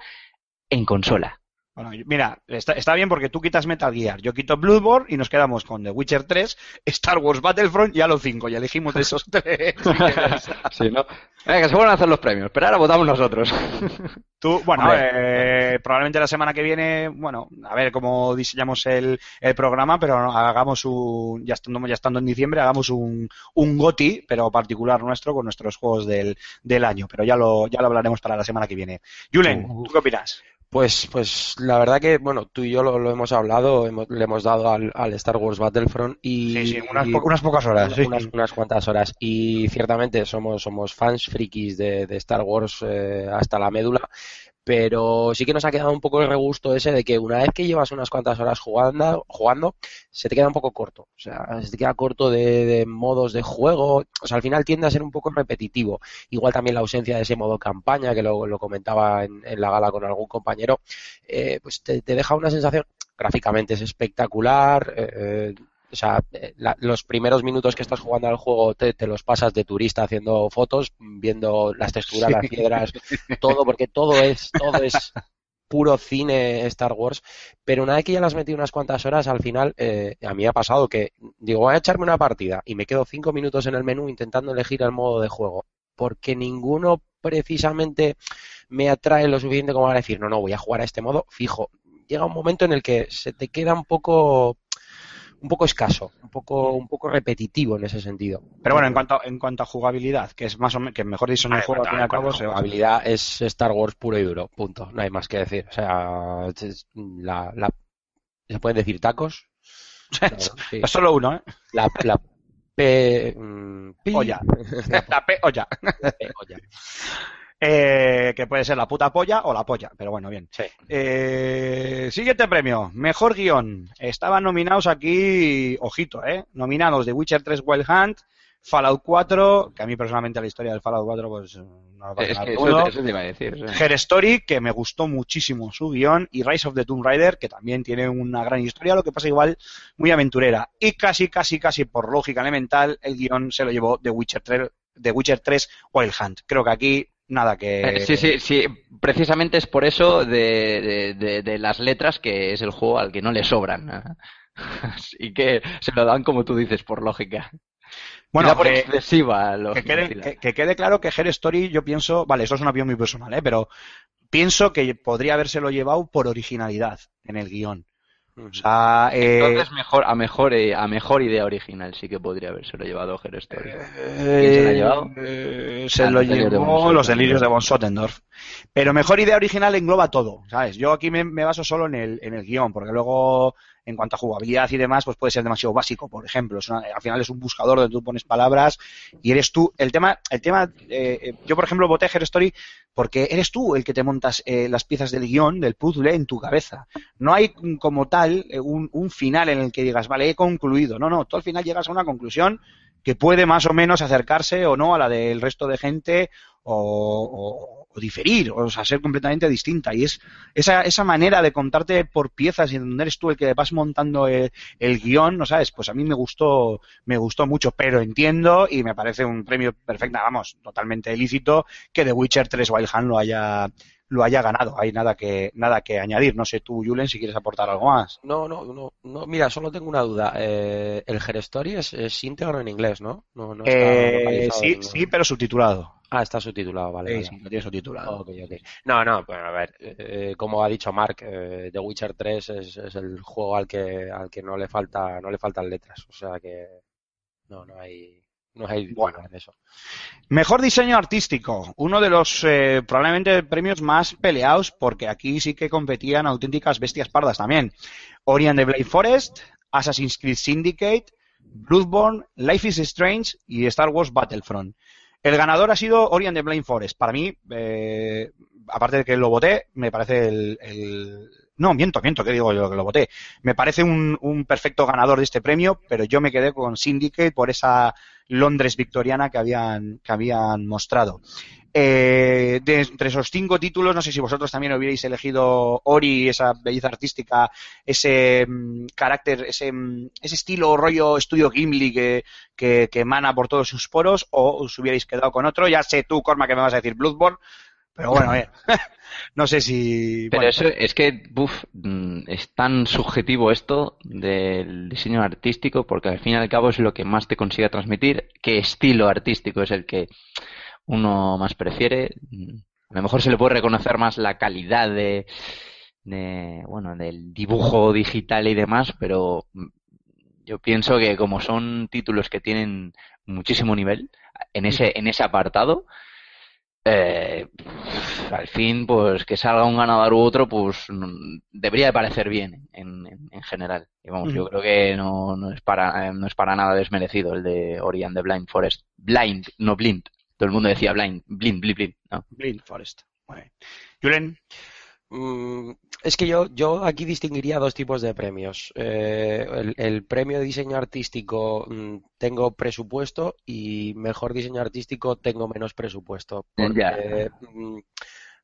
en consola. Bueno, mira, está, está bien porque tú quitas Metal Gear, yo quito Bloodborne y nos quedamos con The Witcher 3, Star Wars Battlefront y Halo 5. Y elegimos de esos tres. Sí, ¿no? Venga, que se vuelvan a hacer los premios, pero ahora votamos nosotros. Tú, bueno, eh, probablemente la semana que viene, bueno, a ver cómo diseñamos el, el programa, pero no, hagamos un, ya estando, ya estando en diciembre, hagamos un, un GOTI, pero particular nuestro, con nuestros juegos del, del año. Pero ya lo, ya lo hablaremos para la semana que viene. Julen, Uh. ¿tú qué opinas? Pues, pues la verdad que, bueno, tú y yo lo, lo hemos hablado, hemos- le hemos dado al, al Star Wars Battlefront y, Sí, sí, unas, y- po- unas pocas horas. sí. unas, unas cuantas horas. Y ciertamente somos, somos fans frikis de, de Star Wars eh, hasta la médula, pero sí que nos ha quedado un poco el regusto ese de que una vez que llevas unas cuantas horas jugando, jugando se te queda un poco corto. O sea, se te queda corto de, modos de juego. O sea, al final tiende a ser un poco repetitivo. Igual también la ausencia de ese modo campaña, que lo, lo comentaba en, en la gala con algún compañero, eh, pues te, te deja una sensación gráficamente es espectacular. eh, eh, o sea, eh, la- los primeros minutos que estás jugando al juego te, te los pasas de turista haciendo fotos, viendo las texturas, las piedras, todo, porque todo es, todo es puro cine Star Wars. Pero una vez que ya las metí unas cuantas horas, al final, eh, a mí ha pasado que digo, voy a echarme una partida y me quedo cinco minutos en el menú intentando elegir el modo de juego. Porque ninguno precisamente me atrae lo suficiente como para decir, no, no, voy a jugar a este modo fijo. Llega un momento en el que se te queda un poco un poco escaso, un poco, un poco repetitivo en ese sentido. Pero bueno, en cuanto, en cuanto a jugabilidad, que es más o menos, que mejor de Ah, juego, al fin y al cabo, habilidad es Star Wars puro y duro, punto. No hay más que decir. O sea, es- la, la- ¿se pueden decir tacos? Claro, sí. Es solo uno, ¿eh? La, la P... mm, Olla. La P, olla. P- olla. Eh, que puede ser la puta polla o la polla, pero bueno, bien. Sí. Eh, siguiente premio, mejor guion. Estaban nominados aquí, ojito, ¿eh? Nominados The Witcher 3 Wild Hunt, Fallout 4, que a mí personalmente la historia del Fallout 4 pues no me Es nada que eso, eso te iba a decir. Her Story, que me gustó muchísimo su guion, y Rise of the Tomb Raider, que también tiene una gran historia, lo que pasa igual muy aventurera. Y casi, casi, casi por lógica elemental, el guion se lo llevó The Witcher 3, The Witcher 3 Wild Hunt. Creo que aquí nada que... Eh, sí, sí, sí. Precisamente es por eso de, de- de- de las letras que es el juego al que no le sobran. Así que se lo dan como tú dices, por lógica. Bueno, por que- excesiva. Lo, que quede, que- que quede claro que Her Story, yo pienso, vale, esto es una opinión muy personal, ¿eh? pero pienso que podría habérselo llevado por originalidad en el guion. O sea, eh, Entonces mejor, a mejor eh, a mejor idea original sí que podría habérselo llevado Her Story. eh, ¿Quién se lo ha llevado? eh, se Ah, lo los delirios de llevó von los Sottendorf. delirios de von Sottendorf. Pero mejor idea original engloba todo, ¿sabes? Yo aquí me, me baso solo en el, en el guion, porque luego, en cuanto a jugabilidad y demás, pues puede ser demasiado básico, por ejemplo. Una- al final es un buscador donde tú pones palabras y eres tú. El tema, el tema eh, eh, yo por ejemplo voté Her Story porque eres tú el que te montas eh, las piezas del guion, del puzzle, en tu cabeza. No hay mm, como tal eh, un, un final en el que digas, vale, he concluido. No, no, tú al final llegas a una conclusión que puede más o menos acercarse o no a la del resto de gente o, diferir, o sea, ser completamente distinta. Y es esa, esa manera de contarte por piezas y donde eres tú el que vas montando el, guion, ¿no sabes? Pues a mí me gustó, me gustó mucho, pero entiendo y me parece un premio perfecto, vamos, totalmente ilícito que The Witcher 3 Wild Hunt lo haya, lo haya ganado. Hay nada que, nada que añadir. No sé tú, Julen, si quieres aportar algo más. No, no, no, no, mira, solo tengo una duda. Eh, el Her Story es, es íntegro en inglés, ¿no? No, no está Eh, sí, en- sí, pero subtitulado. Ah, está subtitulado, vale, Sí, vale. sí, lo tiene subtitulado. No, no, bueno, a ver, eh, como ha dicho Mark, eh, The Witcher 3 es, es el juego al que, al que no le falta, no le faltan letras, o sea que no, no hay, hay Bueno. en eso. Mejor diseño artístico, uno de los eh, probablemente premios más peleados, porque aquí sí que competían auténticas bestias pardas también. Ori and the Blade Forest, Assassin's Creed Syndicate, Bloodborne, Life is Strange y Star Wars Battlefront. El ganador ha sido Ori and the Blind Forest. Para mí, eh, aparte de que lo voté, me parece el, el- No, miento, miento, que digo yo que lo voté. Me parece un, un perfecto ganador de este premio, pero yo me quedé con Syndicate por esa Londres victoriana que habían, que habían mostrado. Eh, de entre esos cinco títulos, no sé si vosotros también hubierais elegido Ori, esa belleza artística, ese mm, carácter, ese, mm, ese estilo rollo estudio Gimli que, que, emana por todos sus poros, o os hubierais quedado con otro. Ya sé tú, Corma, que me vas a decir Bloodborne, pero bueno, no sé si... Pero bueno, eso es que buf, mm, es tan subjetivo esto del diseño artístico porque al fin y al cabo es lo que más te consigue transmitir, qué estilo artístico es el que uno más prefiere. A lo mejor se le puede reconocer más la calidad de, de bueno, del dibujo digital y demás, pero mm, yo pienso que como son títulos que tienen muchísimo nivel en ese, en ese apartado, eh, al fin, pues que salga un ganador u otro, pues debería de parecer bien en, en, en general. Y vamos, yo creo que no, no es para, eh, no es para nada desmerecido el de Ori and the Blind Forest. Blind, no blind. Todo el mundo decía blind, blind, blind, blind. No. Blind Forest. Bien. Julen, es que yo, yo aquí distinguiría dos tipos de premios. Eh, el, el premio de diseño artístico mm, tengo presupuesto y mejor diseño artístico tengo menos presupuesto. Porque mm,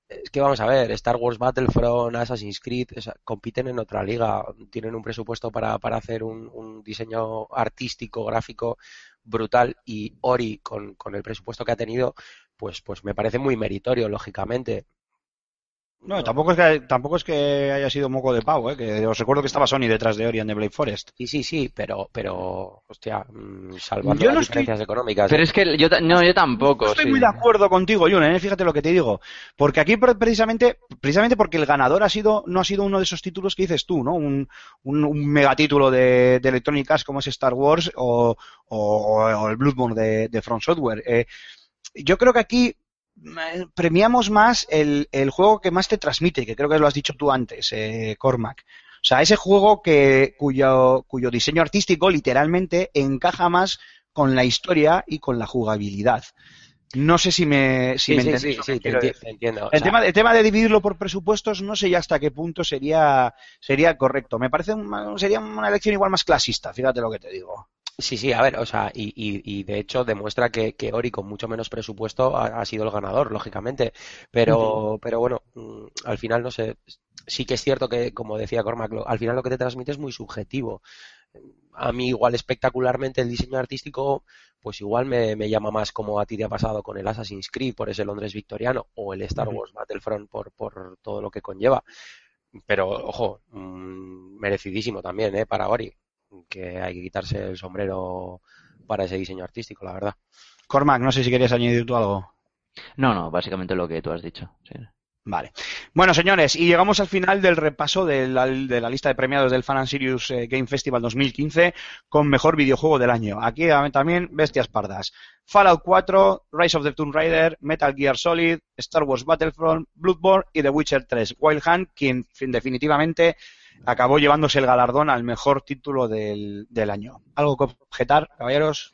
es que vamos a ver, Star Wars Battlefront, Assassin's Creed, compiten en otra liga, tienen un presupuesto para, para hacer un, un diseño artístico, gráfico brutal y Ori con, con el presupuesto que ha tenido, pues, pues me parece muy meritorio, lógicamente No, tampoco es que tampoco es que haya sido moco de pavo, ¿eh? que os recuerdo que estaba Sony detrás de Ori and the Blade Forest. Sí, sí, sí, pero, pero, hostia, mm, salvando Yo las estoy- diferencias económicas. Pero es que yo, no, yo tampoco. No estoy sí. muy de acuerdo contigo, Julen, ¿eh? fíjate lo que te digo. Porque aquí pre- precisamente, precisamente porque el ganador ha sido, no ha sido uno de esos títulos que dices tú, ¿no? Un, un, un megatítulo de, de Electronic Arts como es Star Wars o, o- o el Bloodborne de, de From Software. Eh, yo creo que aquí eh, premiamos más el, el juego que más te transmite, que creo que lo has dicho tú antes, eh, Cormac. O sea, ese juego que, cuyo, cuyo diseño artístico literalmente encaja más con la historia y con la jugabilidad. No sé si me, si sí, me sí, sí, sí, te, te entiendo. O El sea, tema, el tema de dividirlo por presupuestos no sé ya hasta qué punto sería, sería correcto. Me parece una- sería una elección igual más clasista, fíjate lo que te digo. Sí, sí, a ver, o sea, y, y, y de hecho demuestra que, que Ori con mucho menos presupuesto ha, ha sido el ganador, lógicamente. Pero, pero bueno, mm, al final no sé, sí que es cierto que, como decía Cormac, lo- al final lo que te transmite es muy subjetivo. A mí igual espectacularmente el diseño artístico, pues igual me, me llama más como a ti te ha pasado con el Assassin's Creed por ese Londres victoriano o el Star. Wars Battlefront por, por todo lo que conlleva. Pero, ojo, mm, merecidísimo también, ¿eh? Para Ori que hay que quitarse el sombrero para ese diseño artístico, la verdad. Cormac, no sé si querías añadir tú algo. No, no, básicamente lo que tú has dicho. sí. Vale. Bueno, señores, y llegamos al final del repaso de la, de la lista de premiados del Fan and Serious eh, Game Festival 2015 con mejor videojuego del año. Aquí eh, también bestias pardas. Fallout 4, Rise of the Tomb Raider, Metal Gear Solid, Star Wars Battlefront, Bloodborne y The Witcher 3. Wild Hunt, quien fin- definitivamente acabó llevándose el galardón al mejor título del, del año. ¿Algo que objetar, caballeros?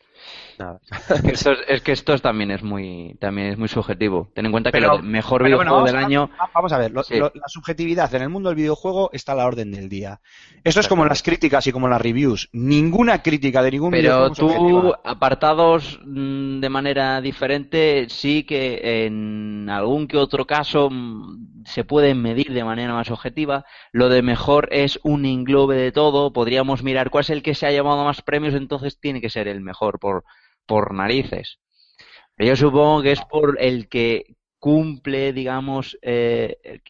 Nada. Es que esto, es, es que esto también es muy también es muy subjetivo. Ten en cuenta que Pero- el mejor Pero bueno, videojuego del a- año va- vamos a ver, lo- Sí. lo- la subjetividad en el mundo del videojuego está a la orden del día. Esto es como las críticas y como las reviews. Ninguna crítica de ningún Pero videojuego es tú, apartados mm, de manera diferente, sí que en algún que otro caso mm, se pueden medir de manera más objetiva. Lo de mejor es un englobe de todo. Podríamos mirar cuál es el que se ha llevado más premios, entonces tiene que ser el mejor por, por narices. Yo supongo que es por el que cumple, digamos, eh,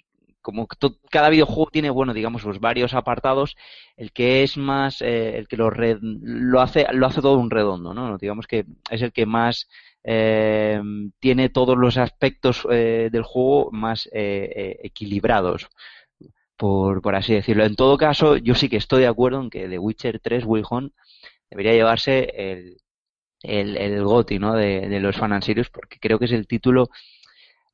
como cada videojuego tiene, bueno, digamos, los varios apartados, el que es más, eh, el que lo, lo hace, lo hace todo un redondo, ¿no? Digamos que es el que más eh, tiene todos los aspectos eh, del juego más eh, equilibrados, por, por así decirlo. En todo caso, yo sí que estoy de acuerdo en que The Witcher 3, Will Hunt, debería llevarse el, el, el GOTY, ¿no? De, de los Serious, porque creo que es el título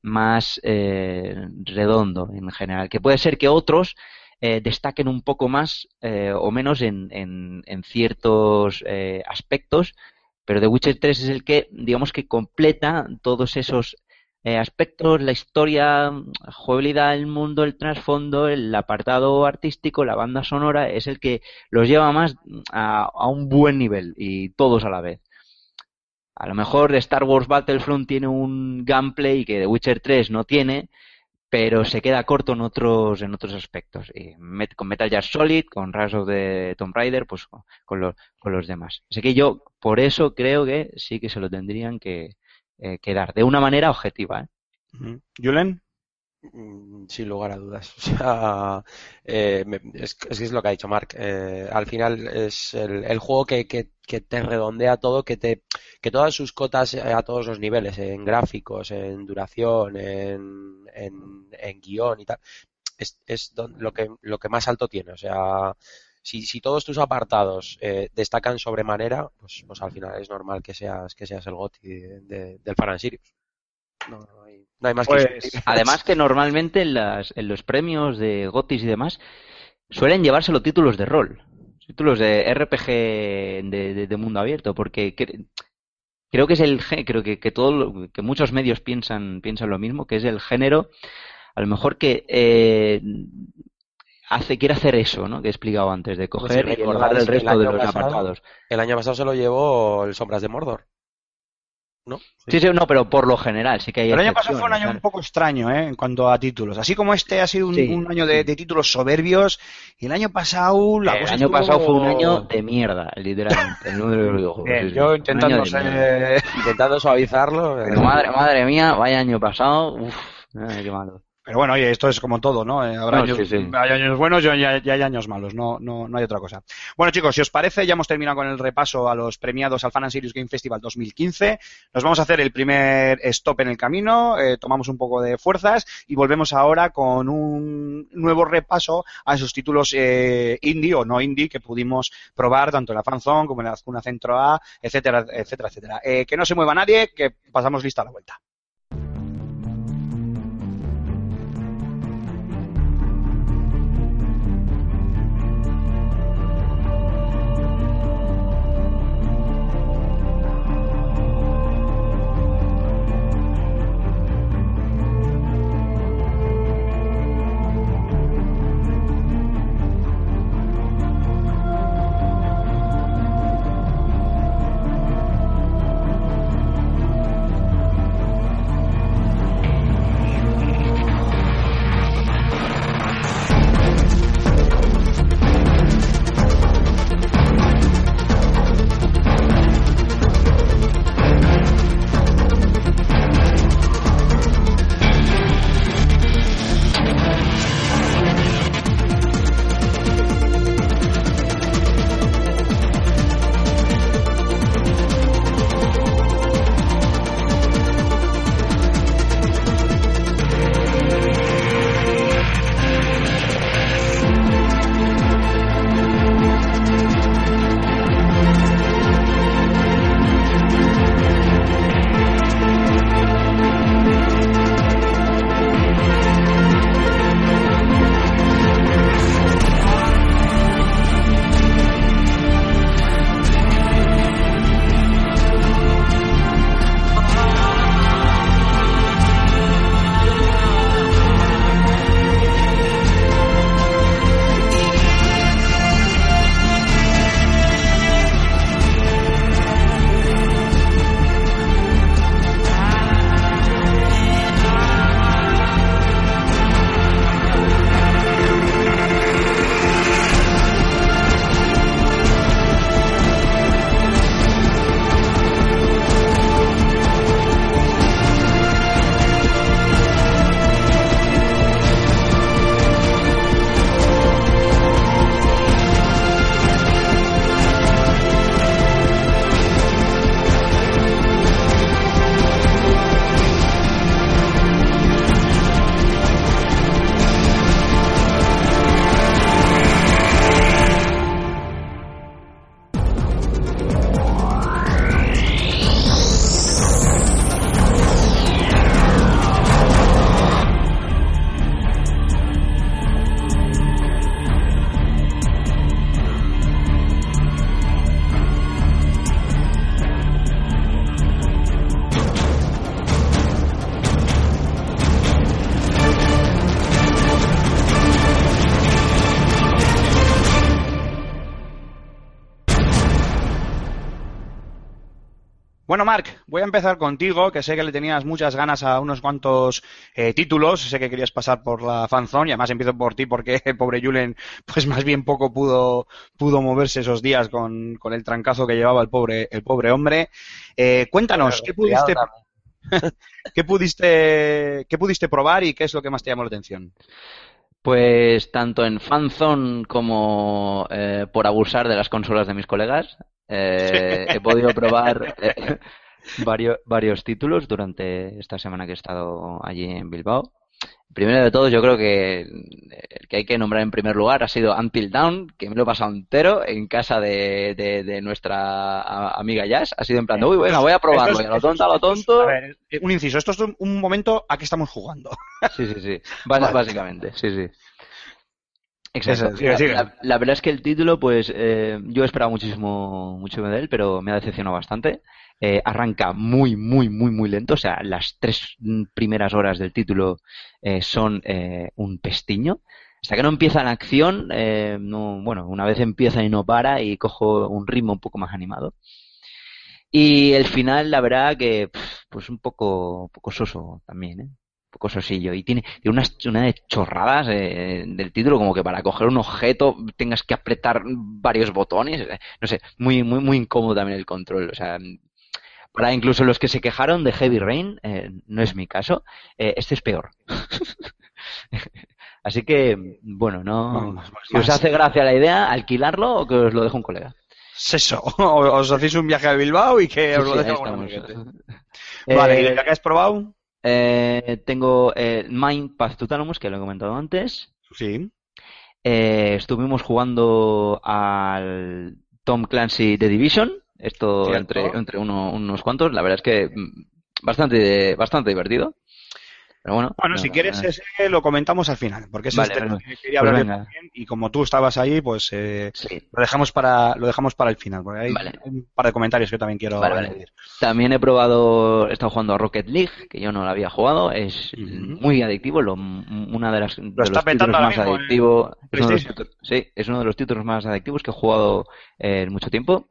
más eh, redondo en general. Que puede ser que otros eh, destaquen un poco más eh, o menos en, en, en ciertos eh, aspectos, pero The Witcher 3 es el que, digamos que completa todos esos eh, aspectos, la historia, jugabilidad, el mundo, el trasfondo, el apartado artístico, la banda sonora, es el que los lleva más a, a un buen nivel y todos a la vez. A lo mejor Star Wars Battlefront tiene un gameplay que The Witcher 3 no tiene, pero se queda corto en otros en otros aspectos. Y Met- con Metal Gear Solid, con Rise of the Tomb Raider, pues con, los, con los demás. Así que yo por eso creo que sí que se lo tendrían que, eh, dar, de una manera objetiva. ¿eh? Julen, Sin lugar a dudas. O sea, eh, es, es lo que ha dicho Mark. Eh, al final es el, juego que, te redondea todo, que te, que todas sus cotas eh, a todos los niveles, en gráficos, en duración, en, en, guion y tal, es, es lo que, lo que más alto tiene. O sea, si, si todos tus apartados eh, destacan sobremanera, pues, pues al final es normal que seas, que seas el GOTY de- de- del Fan and Sirius. No, no hay, no hay más que Pues. Además que normalmente en, las, en los premios de GOTYs y demás suelen llevarse los títulos de rol, títulos de RPG de, de- de mundo abierto, porque cre- creo que es el creo que, que todo lo- que muchos medios piensan piensan lo mismo, que es el género a lo mejor que eh, hace quiere hacer eso, ¿no? Que he explicado antes de Pues coger y recordáis, el el resto de los pasado- apartados. El año pasado se lo llevó el Sombras de Mordor. ¿No? Sí, sí, no, pero por lo general sí que hay el año pasado fue un año un poco extraño ¿eh? en cuanto a títulos. Así como este ha sido un, Sí, un año de, sí. de títulos soberbios, y el año pasado la el cosa año estuvo- pasado fue un año de mierda, literalmente, el mundo de los videojuegos. Bien, sí, sí. yo intentando eh, Intentando suavizarlo. eh, Pero madre, madre mía, vaya año pasado, uff, qué malo. Pero bueno, oye, esto es como todo, ¿no? Eh, habrá No, años, sí, sí. hay años buenos y hay, y hay años malos, no, no, no hay otra cosa. Bueno, chicos, si os parece, ya hemos terminado con el repaso a los premiados al Fan and Serious Game Festival 2015. Nos vamos a hacer el primer stop en el camino, eh, tomamos un poco de fuerzas y volvemos ahora con un nuevo repaso a esos títulos eh, indie o no indie que pudimos probar tanto en la Fanzone como en la Azcuna Centro A, etcétera, etcétera, etcétera. Eh, que no se mueva nadie, que pasamos lista a la vuelta. Voy a empezar contigo, que sé que le tenías muchas ganas a unos cuantos eh, títulos, sé que querías pasar por la fanzone y además empiezo por ti porque pobre Julen, pues más bien poco pudo, pudo moverse esos días con, con el trancazo que llevaba el pobre, el pobre hombre. Eh, cuéntanos, ¿qué pudiste, ¿qué pudiste, qué pudiste probar y qué es lo que más te llamó la atención? Pues tanto en fanzone como eh, por abusar de las consolas de mis colegas, eh, he podido probar eh, varios, varios títulos durante esta semana que he estado allí en Bilbao. Primero de todo, yo creo que el que hay que nombrar en primer lugar ha sido Until Dawn, que me lo he pasado entero en casa de, de, de nuestra amiga Jazz. Ha sido en plan, de, uy, bueno, voy a probarlo, a lo tonto, a lo tonto. a ver, eh, un inciso, esto es un- momento a que estamos jugando. Sí, sí, sí. Vale. Básicamente, sí, sí. Exacto. Eso, sigue, La- sigue. La, la verdad es que el título, pues, eh, yo esperaba muchísimo, mucho de él, pero me ha decepcionado bastante. Eh, arranca muy, muy, muy, muy lento. O sea, las tres primeras horas del título eh, son eh, un pestiño. Hasta que no empieza la acción, no, bueno, una vez empieza y no para y cojo un ritmo un poco más animado. Y el final, la verdad que, pues un poco, un poco soso también, ¿eh? Un poco sosillo. Y tiene, tiene unas, una de chorradas eh, del título, como que para coger un objeto tengas que apretar varios botones. eh, No sé, muy, muy, muy incómodo también el control. O sea, Para incluso los que se quejaron de Heavy Rain, eh, no es mi caso, este es peor. Así que, bueno, no. Vamos, Si os hace gracia la idea, alquilarlo o que os lo deje un colega. Es eso. Os hacéis un viaje a Bilbao y que Sí, os lo deje. Eh, Vale, ¿y la que has probado? Eh, tengo eh, Mind Path to Thalamus, que lo he comentado antes. Sí. Eh, estuvimos jugando al Tom Clancy The Division. Esto Cierto. entre, entre uno- unos cuantos. La verdad es que mm, bastante, bastante divertido. Pero bueno. Bueno, no, si quieres ese lo comentamos al final, porque ese Vale, es el que quería Pues hablar y como tú estabas ahí, pues eh, Sí. lo dejamos para lo dejamos para el final, porque hay Vale. un par de comentarios que yo también quiero Vale. También he probado, he estado jugando a Rocket League, que yo no lo había jugado. Es muy adictivo, lo, una de las de Lo está los petando títulos ahora más adictivos. Es uno de los PlayStation. títulos- sí, es uno de los títulos más adictivos que he jugado eh, en mucho tiempo.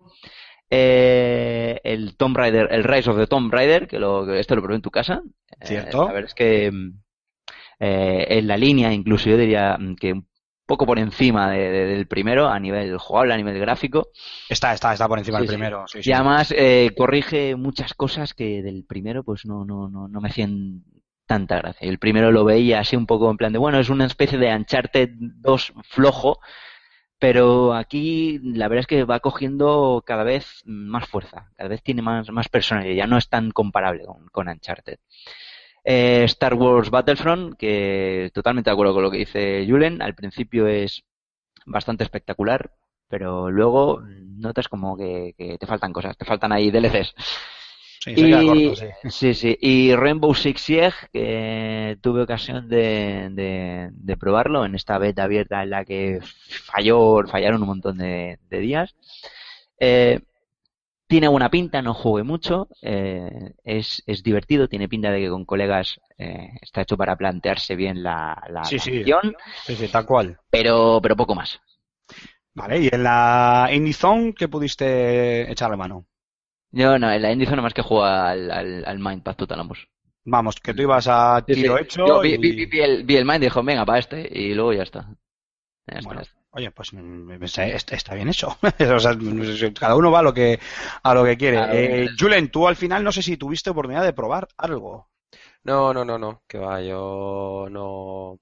Eh, el Tomb Raider, el Rise of the Tomb Raider, que, lo, que esto lo probé en tu casa. Eh, Cierto. la verdad es que mm, eh, en la línea, incluso yo diría mm, que un poco por encima de- de- del primero, a nivel jugable, a nivel gráfico. Está, está, está por encima Sí, del primero. sí, sí. Y además eh, corrige muchas cosas que del primero pues no, no, no, no me hacían tanta gracia. El primero lo veía así un poco en plan de, bueno, es una especie de Uncharted 2 flojo, pero aquí la verdad es que va cogiendo cada vez más fuerza, cada vez tiene más, más personalidad, ya no es tan comparable con, con Uncharted. Eh, Star Wars Battlefront, que totalmente de acuerdo con lo que dice Julen, al principio es bastante espectacular, pero luego notas como que, que te faltan cosas, te faltan ahí DLCs. Sí, Y, sí. sí, sí. Y Rainbow Six Siege, que tuve ocasión de, de, de probarlo en esta beta abierta en la que falló, fallaron un montón de, de días. Eh, tiene buena pinta, no jugué mucho, eh, es, es divertido, tiene pinta de que con colegas eh, está hecho para plantearse bien la, la, Sí, la sí. acción, Sí, sí, tal cual. pero, pero poco más. Vale, y en la Indie Zone, ¿qué pudiste echarle mano? Yo no, en la Indie Zone más que juega al, al, al Mind Path to Thalamus. Vamos, que tú ibas a Sí, sí. tiro hecho. Yo vi, y- vi- vi- vi el, vi el Mind y dijo, venga, para este, y luego ya está. Ya está, Bueno, ya está. Oye, pues mm, está, bien hecho. O sea, cada uno va a lo que a lo que quiere. Claro. Eh, Julen, tú al final no sé si tuviste oportunidad de probar algo. No, no, no, no, que va, yo no,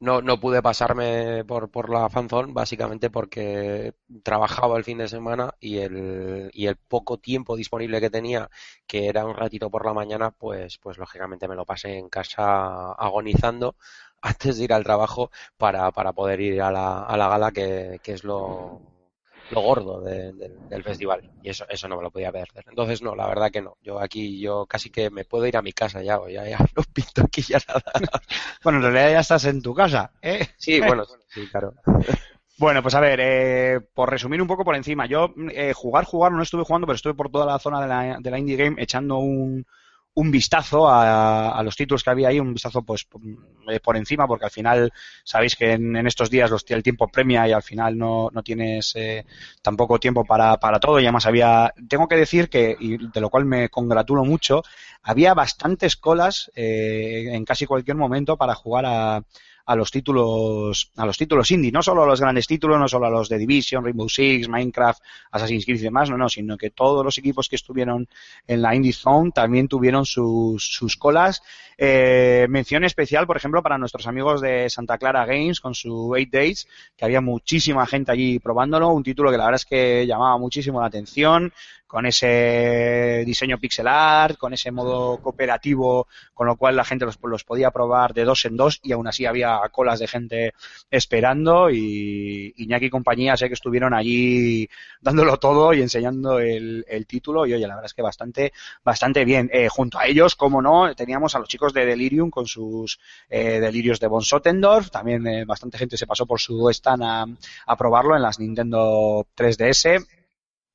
no, no pude pasarme por, por la fanzone básicamente porque trabajaba el fin de semana y el, y el poco tiempo disponible que tenía, que era un ratito por la mañana, pues, pues lógicamente me lo pasé en casa agonizando antes de ir al trabajo para, para poder ir a la, a la gala, que, que es lo, lo gordo de- de- del festival. Y eso, eso no me lo podía perder. Entonces, no, la verdad que no. Yo aquí, yo casi que me puedo ir a mi casa ya, ya, ya no pinto aquí ya nada. Bueno, en realidad ya estás en tu casa, ¿eh? Sí, bueno, sí, claro. Bueno, pues a ver, eh, por resumir un poco por encima, yo eh, jugar, jugar no estuve jugando, pero estuve por toda la zona de la, de la Indie Game echando un, un vistazo a, a los títulos que había ahí, un vistazo pues por encima, porque al final sabéis que en, en estos días los, el tiempo premia y al final no, no tienes eh, tampoco tiempo para, para todo. Y además había, tengo que decir que, y de lo cual me congratulo mucho, había bastantes colas eh, en casi cualquier momento para jugar a, a los títulos a los títulos indie, no solo a los grandes títulos, no solo a los de Division, Rainbow Six, Minecraft, Assassin's Creed y demás, no, no, sino que todos los equipos que estuvieron en la Indie Zone también tuvieron sus, sus colas. Eh, mención especial, por ejemplo, para nuestros amigos de Santa Clara Games con su 8 Days, que había muchísima gente allí probándolo, un título que la verdad es que llamaba muchísimo la atención, con ese diseño pixel art, con ese modo cooperativo, con lo cual la gente los, los podía probar de dos en dos y aún así había colas de gente esperando y Iñaki y compañía sé que estuvieron allí dándolo todo y enseñando el, el título y oye, la verdad es que bastante, bastante bien. Eh, junto a ellos, como no, teníamos a los chicos de Delirium con sus eh, delirios de Von Sottendorf, también eh, bastante gente se pasó por su stand a, a probarlo en las Nintendo 3DS.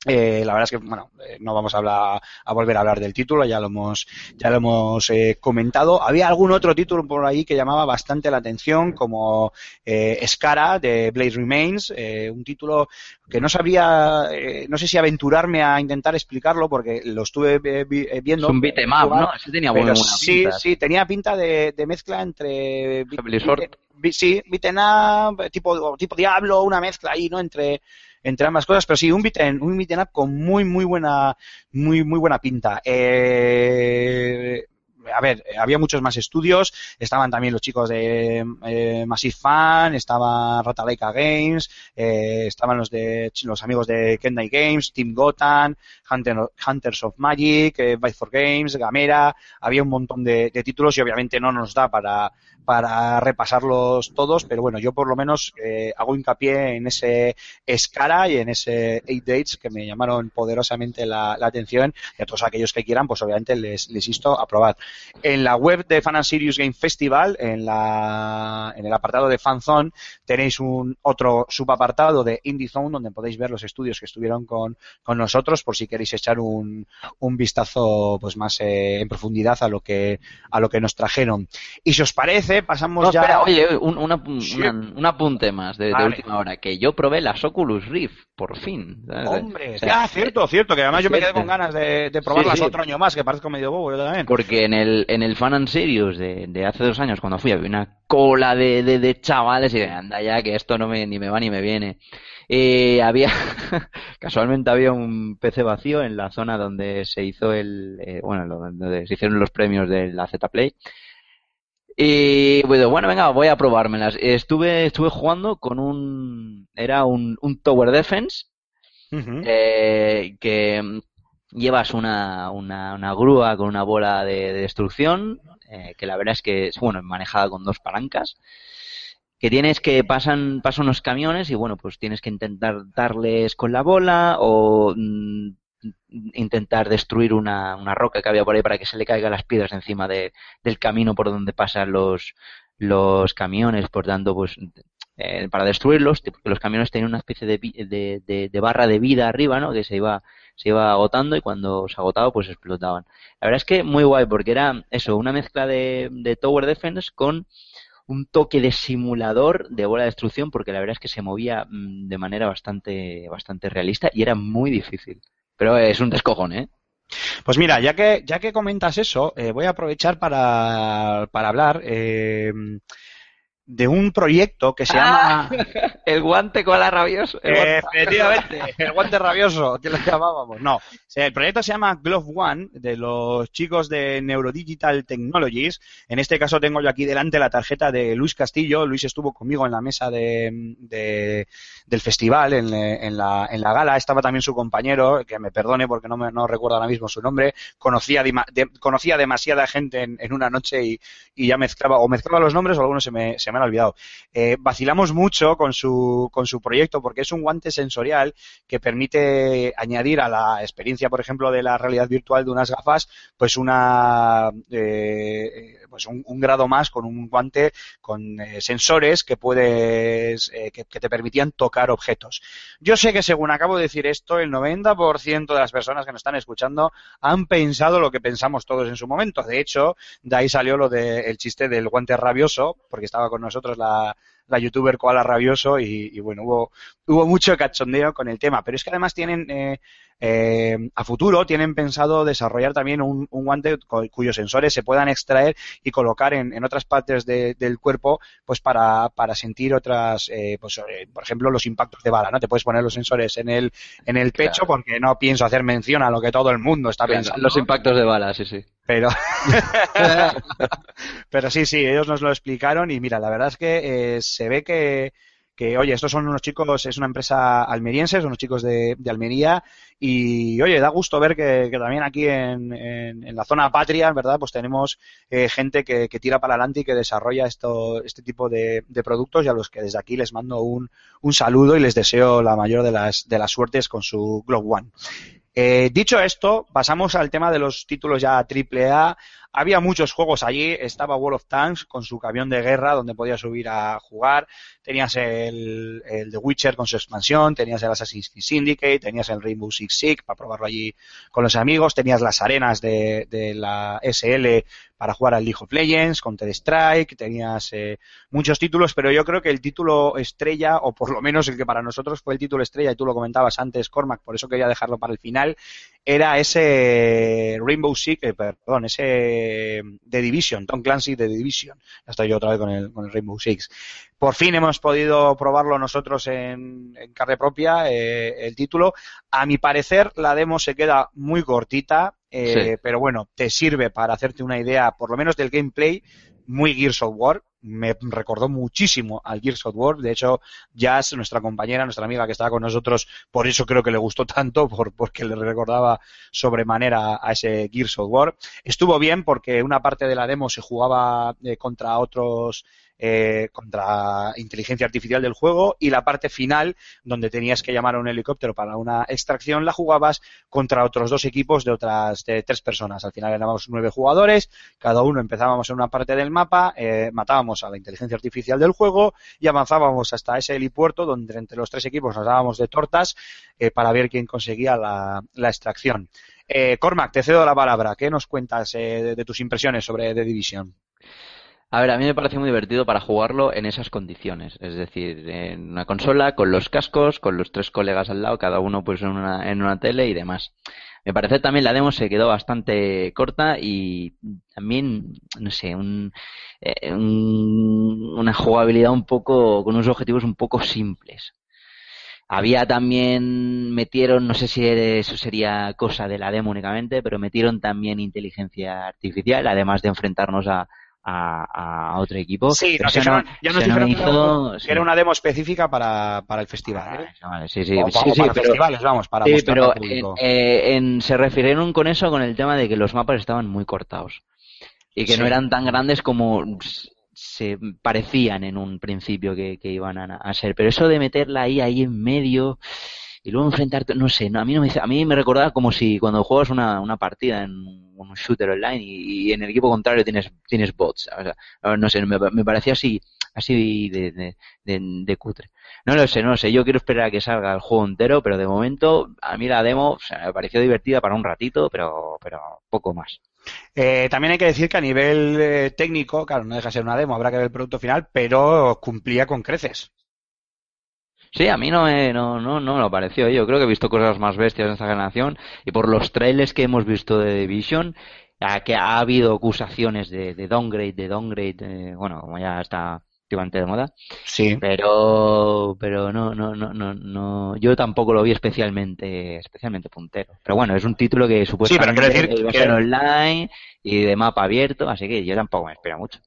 Eh, la verdad es que, bueno, eh, no vamos a hablar, a volver a hablar del título, ya lo hemos, ya lo hemos eh, comentado. Había algún otro título por ahí que llamaba bastante la atención, como eh, Scara de Blade Remains, eh, un título que no sabría, eh, no sé si aventurarme a intentar explicarlo porque lo estuve vi- viendo. Es un up, jugar, ¿no? Ese tenía buena, sí, pinta. sí, tenía pinta de, de mezcla entre sí, beat'em up, tipo, tipo Diablo, una mezcla ahí, ¿no? Entre, entre ambas cosas, pero sí, un beat'em un beat'em up con muy, muy buena, muy, muy buena pinta. Eh, a ver, eh, había muchos más estudios, estaban también los chicos de eh, Massive Fan, estaba Ratalaika Games, eh, estaban los de los amigos de Kendai Games, Team Hunter, Hunters of Magic, eh, for Games, Gamera, había un montón de títulos y obviamente no nos da para, para repasarlos todos, pero bueno, yo por lo menos eh, hago hincapié en ese Escara y en ese Eight Dates que me llamaron poderosamente la, atención y a todos aquellos que quieran, pues obviamente les, les insto a probar. En la web de Fan and Serious Game Festival, en, la, en el apartado de Fanzone, tenéis un otro subapartado de Indie Zone donde podéis ver los estudios que estuvieron con, con nosotros por si queréis echar un, un vistazo pues más eh, en profundidad a lo que a lo que nos trajeron. Y si os parece, pasamos No, ya espera, oye, un, una- Sí. una- un apunte más de, de última hora, que yo probé las Oculus Rift, por fin. ¿sabes? Hombre, O sea, ah, cierto, cierto, que además yo me quedé con ganas de, de probarlas Sí, sí. otro año más, que parezco medio bobo yo también. Porque en el, en el Fan and Serious de, de hace dos años, cuando fui, había una cola de, de, de chavales y de, anda ya, que esto no me, ni me va ni me viene. Eh, había, casualmente había un PC vacío en la zona donde se hizo el, eh, bueno, donde se hicieron los premios de la Z Play. Y bueno, bueno, venga, voy a probármelas. Estuve, estuve jugando con un, era un, un Tower Defense, eh, que llevas una, una, una grúa con una bola de, de destrucción, eh, que la verdad es que es bueno, manejada con dos palancas, que tienes que pasan, pasan unos camiones y bueno, pues tienes que intentar darles con la bola o mm, intentar destruir una, una roca que había por ahí para que se le caigan las piedras encima de, del camino por donde pasan los, los camiones, por tanto, pues eh, para destruirlos, porque los camiones tenían una especie de, de, de- barra de vida arriba, ¿no? Que se iba, se iba agotando y cuando se agotaba, pues explotaban. La verdad es que muy guay, porque era eso, una mezcla de, de Tower Defense con un toque de simulador de bola de destrucción, porque la verdad es que se movía mm, de manera bastante, bastante realista y era muy difícil. Pero es un descojón, ¿eh? Pues mira, ya que, ya que comentas eso, eh, voy a aprovechar para, para hablar eh, de un proyecto que se llama... El guante cola rabioso. el guante- Efectivamente, el guante rabioso, que lo llamábamos. No, el proyecto se llama Glove One, de los chicos de Neurodigital Technologies. En este caso tengo yo aquí delante la tarjeta de Luis Castillo. Luis estuvo conmigo en la mesa de, de- del festival, en, en la, en la gala. Estaba también su compañero, que me perdone porque no, me, no recuerdo ahora mismo su nombre. Conocía, de- conocía demasiada gente en, en una noche y, y ya mezclaba, o mezclaba los nombres o algunos se me, se me han olvidado. Eh, vacilamos mucho con su, con su proyecto porque es un guante sensorial que permite añadir a la experiencia, por ejemplo, de la realidad virtual de unas gafas, pues una, eh, pues un, grado más con un guante con eh, sensores que puedes, que, te permitían tocar objetos. Yo sé que según acabo de decir esto, el 90% de las personas que nos están escuchando han pensado lo que pensamos todos en su momento. De hecho, de ahí salió lo del chiste del guante rabioso, porque estaba con nosotros la, la youtuber Koala Rabioso y, y bueno, hubo, hubo mucho cachondeo con el tema. Pero es que además tienen, eh, eh, a futuro, tienen pensado desarrollar también un, un guante cu- cuyos sensores se puedan extraer y colocar en, en otras partes de- del cuerpo, pues para, para sentir otras, eh, pues eh, por ejemplo, los impactos de bala, ¿no? Te puedes poner los sensores en el, en el pecho Claro. porque no pienso hacer mención a lo que todo el mundo está Claro, pensando. Los impactos de balas, sí, sí. Pero, pero sí, sí, ellos nos lo explicaron y mira, la verdad es que eh, se ve que, que, oye, estos son unos chicos, es una empresa almeriense, son unos chicos de, de Almería y, oye, da gusto ver que, también aquí en, en, en la zona patria, ¿verdad? Pues tenemos eh, gente que, que tira para adelante y que desarrolla esto, este tipo de, de productos y a los que desde aquí les mando un, un saludo y les deseo la mayor de las, de las suertes con su Globe One. Eh, dicho esto, pasamos al tema de los títulos ya triple A. Había muchos juegos allí. Estaba World of Tanks con su camión de guerra donde podías subir a jugar. Tenías el, el The Witcher con su expansión. Tenías el Assassin's Creed Syndicate. Tenías el Rainbow Six Siege para probarlo allí con los amigos. Tenías las arenas de, de la SL para jugar al League of Legends, Counter Strike. Tenías eh, muchos títulos, pero yo creo que el título estrella, o por lo menos el que para nosotros fue el título estrella, y tú lo comentabas antes, Cormac, por eso quería dejarlo para el final, era ese Rainbow Six, eh, perdón, ese The Division, Tom Clancy The Division. Ya estoy yo otra vez con el, con el Rainbow Six. Por fin hemos podido probarlo nosotros en, en carne propia, eh, el título. A mi parecer, la demo se queda muy cortita, eh, Sí. pero bueno, te sirve para hacerte una idea, por lo menos del gameplay, muy Gears of War. Me recordó muchísimo al Gears of War. De hecho, Jazz, nuestra compañera, nuestra amiga que estaba con nosotros, por eso creo que le gustó tanto, por, porque le recordaba sobremanera a ese Gears of War. Estuvo bien porque una parte de la demo se jugaba eh, contra otros eh, contra inteligencia artificial del juego y la parte final donde tenías que llamar a un helicóptero para una extracción la jugabas contra otros dos equipos de otras de tres personas. Al final éramos nueve jugadores, cada uno empezábamos en una parte del mapa, eh, matábamos a la inteligencia artificial del juego y avanzábamos hasta ese helipuerto donde entre los tres equipos nos dábamos de tortas eh, para ver quién conseguía la, la extracción. Eh, Cormac, te cedo la palabra. ¿Qué nos cuentas eh, de, de tus impresiones sobre The Division? A ver, a mí me parece muy divertido para jugarlo en esas condiciones, es decir, en una consola, con los cascos, con los tres colegas al lado, cada uno pues en una, en una tele y demás. Me parece también la demo se quedó bastante corta y también, no sé, un, eh, un- una jugabilidad un poco, con unos objetivos un poco simples. Había también, metieron, no sé si eso sería cosa de la demo únicamente, pero metieron también inteligencia artificial, además de enfrentarnos a, a, a otro equipo. Sí, nos eso no- ya nos no que sí. era una demo específica para, para el festival. Vale, ¿eh? vale, sí, sí, O- sí, o sí, para pero, festivales, vamos, para sí, pero al público. en- eh, en- se refirieron con eso con el tema de que los mapas estaban muy cortados y que no eran tan grandes como se parecían en un principio que, que iban a, a ser. Pero eso de meterla ahí, ahí en medio y luego enfrentarte, no sé, no, a mí no me, a mí me recordaba como si cuando juegas una, una partida en un shooter online y, y en el equipo contrario tienes, tienes bots. O sea, no sé, me, me parecía así, así de, de, de, de cutre. No lo sé, no lo sé. Yo quiero esperar a que salga el juego entero, pero de momento a mí la demo o sea, me pareció divertida para un ratito, pero, pero poco más. Eh, también hay que decir que a nivel eh, técnico, claro, no deja de ser una demo, habrá que ver el producto final, pero cumplía con creces. Sí, a mí no me, no, no, no me lo pareció. Yo creo que he visto cosas más bestias en esta generación y por los trailers que hemos visto de Division, a que ha habido acusaciones de, de downgrade, de downgrade, eh, bueno, como ya está activamente de moda, Sí. pero, pero no, no, no, no, no, yo tampoco lo vi especialmente, especialmente puntero. Pero bueno, es un título que supuestamente decir a que- ser online y de mapa abierto, así que yo tampoco me espero mucho.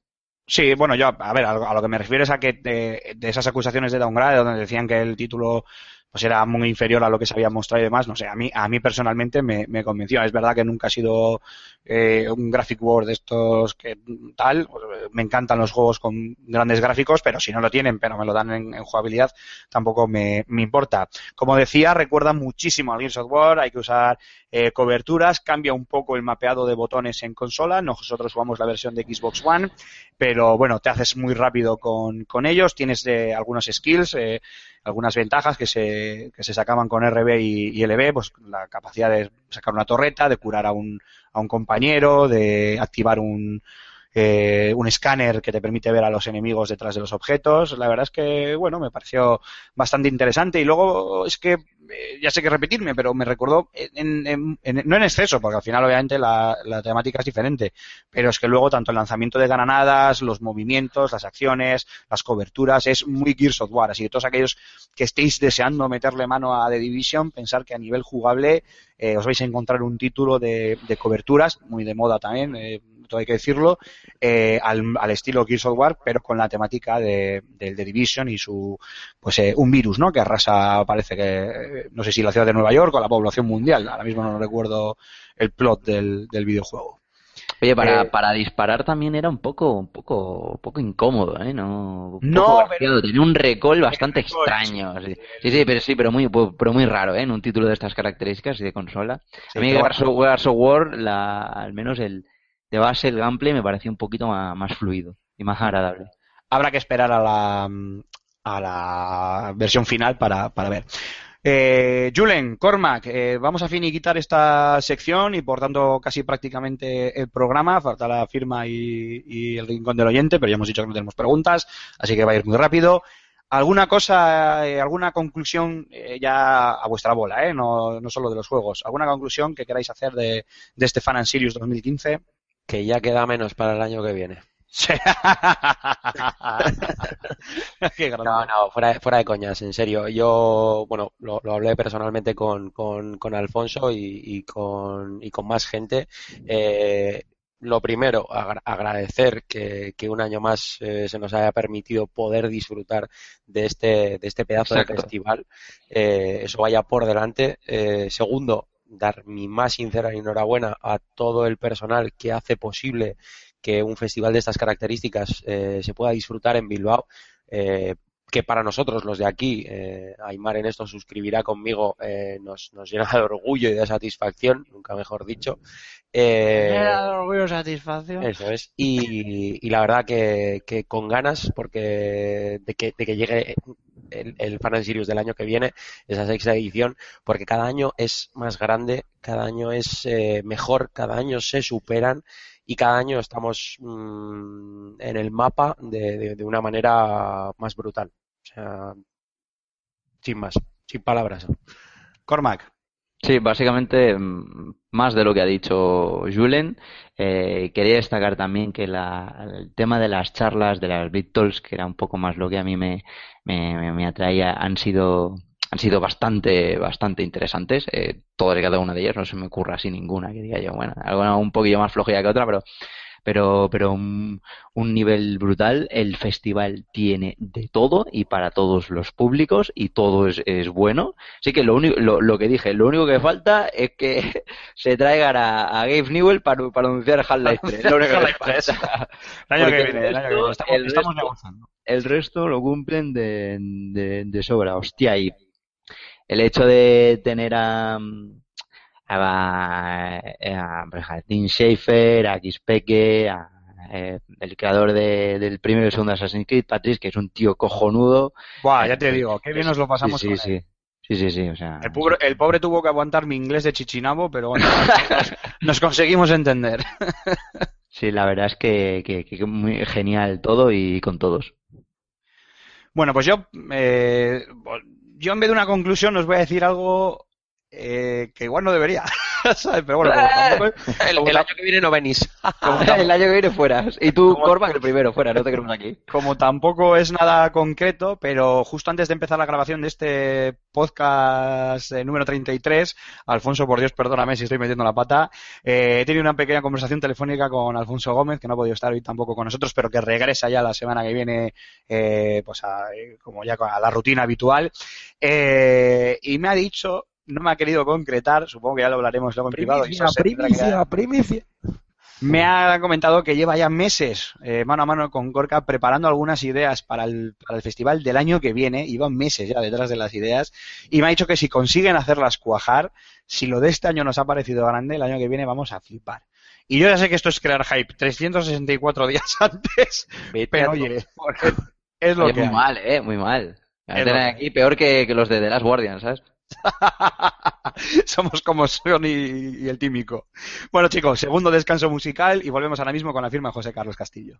Sí, bueno, yo, a ver, a lo, que me refiero es a que de, de esas acusaciones de downgrade, donde decían que el título pues era muy inferior a lo que se había mostrado y demás, no sé, a mí, a mí personalmente me, me convenció. Es verdad que nunca ha sido eh, un graphic board de estos que tal, me encantan los juegos con grandes gráficos, pero si no lo tienen, pero me lo dan en, en jugabilidad, tampoco me, me importa. Como decía, recuerda muchísimo al Gears War, hay que usar eh, coberturas, cambia un poco el mapeado de botones en consola, nosotros jugamos la versión de Xbox One, pero bueno, te haces muy rápido con, con ellos, tienes eh, algunos skills, eh, algunas ventajas que se, que se sacaban con RB y, y LB, pues la capacidad de sacar una torreta, de curar a un, a un compañero, de activar un, eh, un escáner que te permite ver a los enemigos detrás de los objetos. La verdad es que, bueno, me pareció bastante interesante. Y luego es que, eh, ya sé que repetirme, pero me recordó, en, en- en- no en exceso, porque al final obviamente la, temática es diferente, pero es que luego tanto el lanzamiento de granadas, los movimientos, las acciones, las coberturas, es muy Gears of War. Así que todos aquellos que estéis deseando meterle mano a The Division, pensar que a nivel jugable eh, os vais a encontrar un título de, de coberturas, muy de moda también, eh, todo hay que decirlo, eh, al, al estilo Gears of War, pero con la temática de, del The Division y su, pues eh, un virus, ¿no? Que arrasa, parece que, eh, no sé si la ciudad de Nueva York o la población mundial, ahora mismo no recuerdo el plot del, del videojuego. Oye, para, Eh, para disparar también era un poco, un poco, un poco incómodo, ¿eh? No, un No, poco pero- vaciado, tenía un recall bastante recall, extraño. Sí. sí, sí, pero sí, pero muy, pero muy raro, ¿eh? En un título de estas características y de consola. Sí, a mí Gears of War, la, al menos el de base, el gameplay me pareció un poquito más, fluido y más agradable. habrá que esperar a la, versión final para, ver. Eh, Julen, Cormac, eh, vamos a finiquitar esta sección y por tanto casi prácticamente el programa. Falta la firma y, el rincón del oyente, pero ya hemos dicho que no tenemos preguntas, así que va a ir muy rápido. ¿Alguna cosa, eh, alguna conclusión ya a vuestra bola, no, no solo de los juegos? ¿Alguna conclusión que queráis hacer de, de este Fan and Sirius 2015? Que ya queda menos para el año que viene. Qué. No, no, fuera, de- fuera de coñas, en serio. Yo, bueno, lo, lo hablé personalmente con, con, con Alfonso y, y con, y con más gente. Eh, lo primero, agra- agradecer que, que un año más eh, se nos haya permitido poder disfrutar de este, de este pedazo de festival. Eh, eso vaya por delante. Segundo, dar mi más sincera enhorabuena a todo el personal que hace posible que un festival de estas características eh, se pueda disfrutar en Bilbao. Eh, que para nosotros, los de aquí, eh, Aymar en esto suscribirá conmigo, eh, nos, nos llena de orgullo y de satisfacción, nunca mejor dicho. Eh, orgullo, satisfacción. eso es. Y, y la verdad que, que con ganas, porque de que, de que llegue el, el Fan Sirius del año que viene, esa sexta edición, porque cada año es más grande, cada año es eh, mejor, cada año se superan y cada año estamos mm, en el mapa de, de- de una manera más brutal. O sea, sin más, sin palabras. Cormac. Sí, básicamente mm, más de lo que ha dicho Julen. Eh, quería destacar también que la- el tema de las charlas, de las Big Talks, que era un poco más lo que a mí me, me, me- me atraía, han sido, han sido bastante, bastante interesantes. Eh, todas y cada una de ellas, no se me ocurre así ninguna que diga yo, bueno, alguna un poquillo más flojilla que otra, pero pero, pero un, un nivel brutal. El festival tiene de todo y para todos los públicos y todo es, es bueno. Así que lo único, lo, lo que dije, lo único que falta es que se traigan a, a Gabe Newell para, para anunciar Half-Life 3. Lo único que Half-Life les falta. El año que viene, el año que viene. Estamos, el estamos resto- negociando. El resto lo cumplen de, de, de sobra. Hostia, y el hecho de tener a, a, a, a Tim Schafer, a Kispeke, a, eh, el creador de- del primero y segundo Assassin's Creed, Patrice, que es un tío cojonudo. Buah, ya te digo, qué bien nos lo pasamos sí, con sí, él. sí. Sí, sí, sí, o sea, El pobre, el pobre tuvo que aguantar mi inglés de chichinabo, pero bueno, nos, nos conseguimos entender. sí, la verdad es que, que, que muy genial todo y con todos. Bueno, pues yo, eh, yo en vez de una conclusión os voy a decir algo eh, que igual no debería, ¿sabes? Pero bueno, como tampoco- El, como el tam- año que viene no venís. el año que viene fuera. Y tú, Cormac, el primero, fuera, no te queremos aquí. como tampoco es nada concreto, pero justo antes de empezar la grabación de este podcast eh, número 33, Alfonso, por Dios, perdóname si estoy metiendo la pata, eh, he tenido una pequeña conversación telefónica con Alfonso Gómez, que no ha podido estar hoy tampoco con nosotros, pero que regresa ya la semana que viene, eh, pues a, eh, como ya a la rutina habitual, eh, y me ha dicho, no me ha querido concretar, supongo que ya lo hablaremos luego en privado. y tendrá que dar- primicia. me ha comentado que lleva ya meses eh, mano a mano con Gorka preparando algunas ideas para el, para el festival del año que viene. Iban meses ya detrás de las ideas y me ha dicho que si consiguen hacerlas cuajar, si lo de este año nos ha parecido grande, el año que viene vamos a flipar. Y yo ya sé que esto es crear hype 364 días antes, pero oye, es lo Oye, que muy hay. mal, eh, muy mal. Que aquí peor que, que los de The Last Guardian, ¿sabes? Somos como Sony y, el tímico. Bueno, chicos, segundo descanso musical y volvemos ahora mismo con la firma de José Carlos Castillo.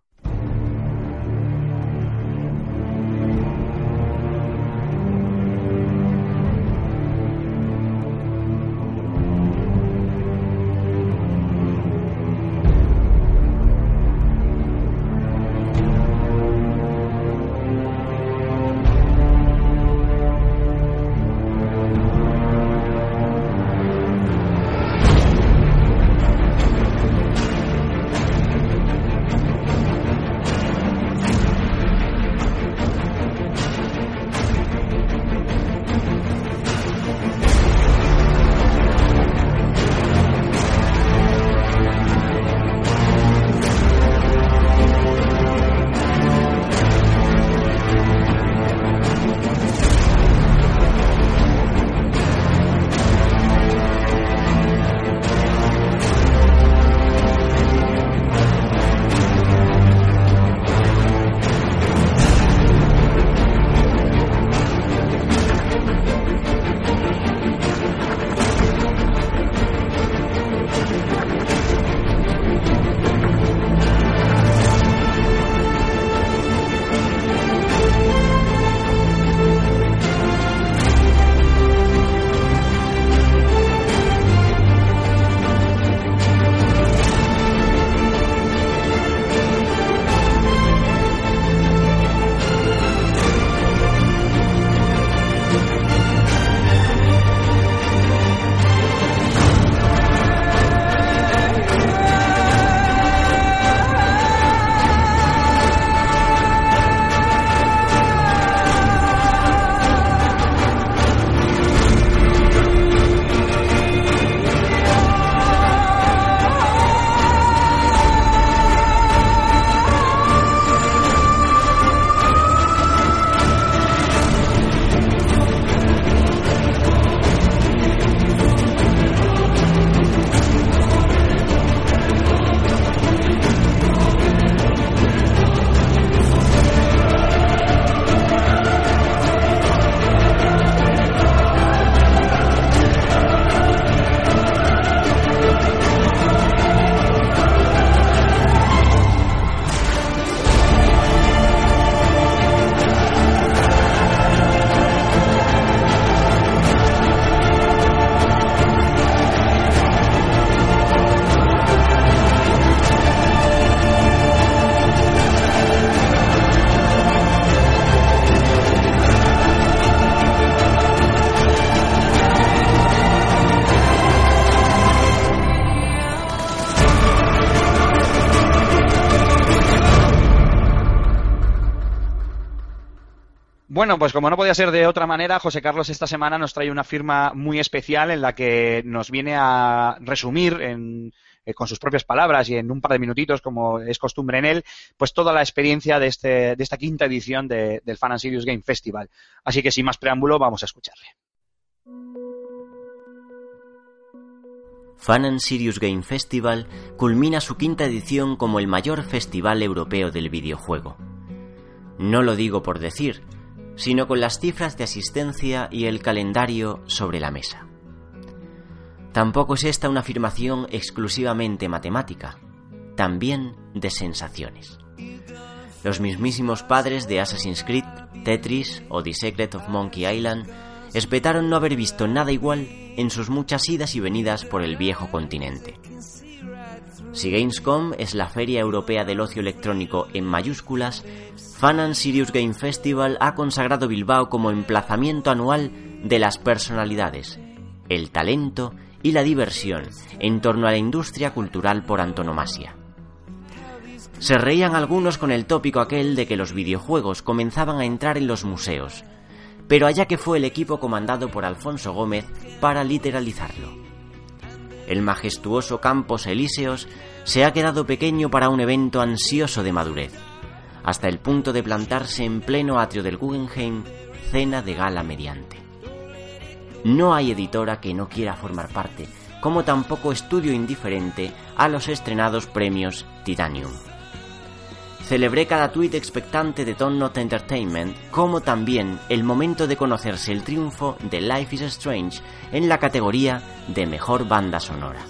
Bueno, pues como no podía ser de otra manera, José Carlos esta semana nos trae una firma muy especial en la que nos viene a resumir en, eh, con sus propias palabras y en un par de minutitos, como es costumbre en él, pues toda la experiencia de, este, de esta quinta edición de- del Fan and Serious Game Festival. Así que sin más preámbulo, vamos a escucharle. Fan and Serious Game Festival culmina su quinta edición como el mayor festival europeo del videojuego. No lo digo por decir, sino con las cifras de asistencia y el calendario sobre la mesa. Tampoco es esta una afirmación exclusivamente matemática, también de sensaciones. Los mismísimos padres de Assassin's Creed, Tetris o The Secret of Monkey Island espetaron no haber visto nada igual en sus muchas idas y venidas por el viejo continente. Si Gamescom es la feria europea del ocio electrónico en mayúsculas, Fan and Serious Game Festival ha consagrado Bilbao como emplazamiento anual de las personalidades, el talento y la diversión en torno a la industria cultural por antonomasia. Se reían algunos con el tópico aquel de que los videojuegos comenzaban a entrar en los museos, pero allá que fue el equipo comandado por Alfonso Gómez para literalizarlo. El majestuoso Campos Elíseos se ha quedado pequeño para un evento ansioso de madurez, hasta el punto de plantarse en pleno atrio del Guggenheim, cena de gala mediante. No hay editora que no quiera formar parte, como tampoco estudio indiferente a los estrenados premios Titanium. Celebré cada tuit expectante de Don't Not Entertainment, como también el momento de conocerse el triunfo de Life is Strange en la categoría de Mejor Banda Sonora.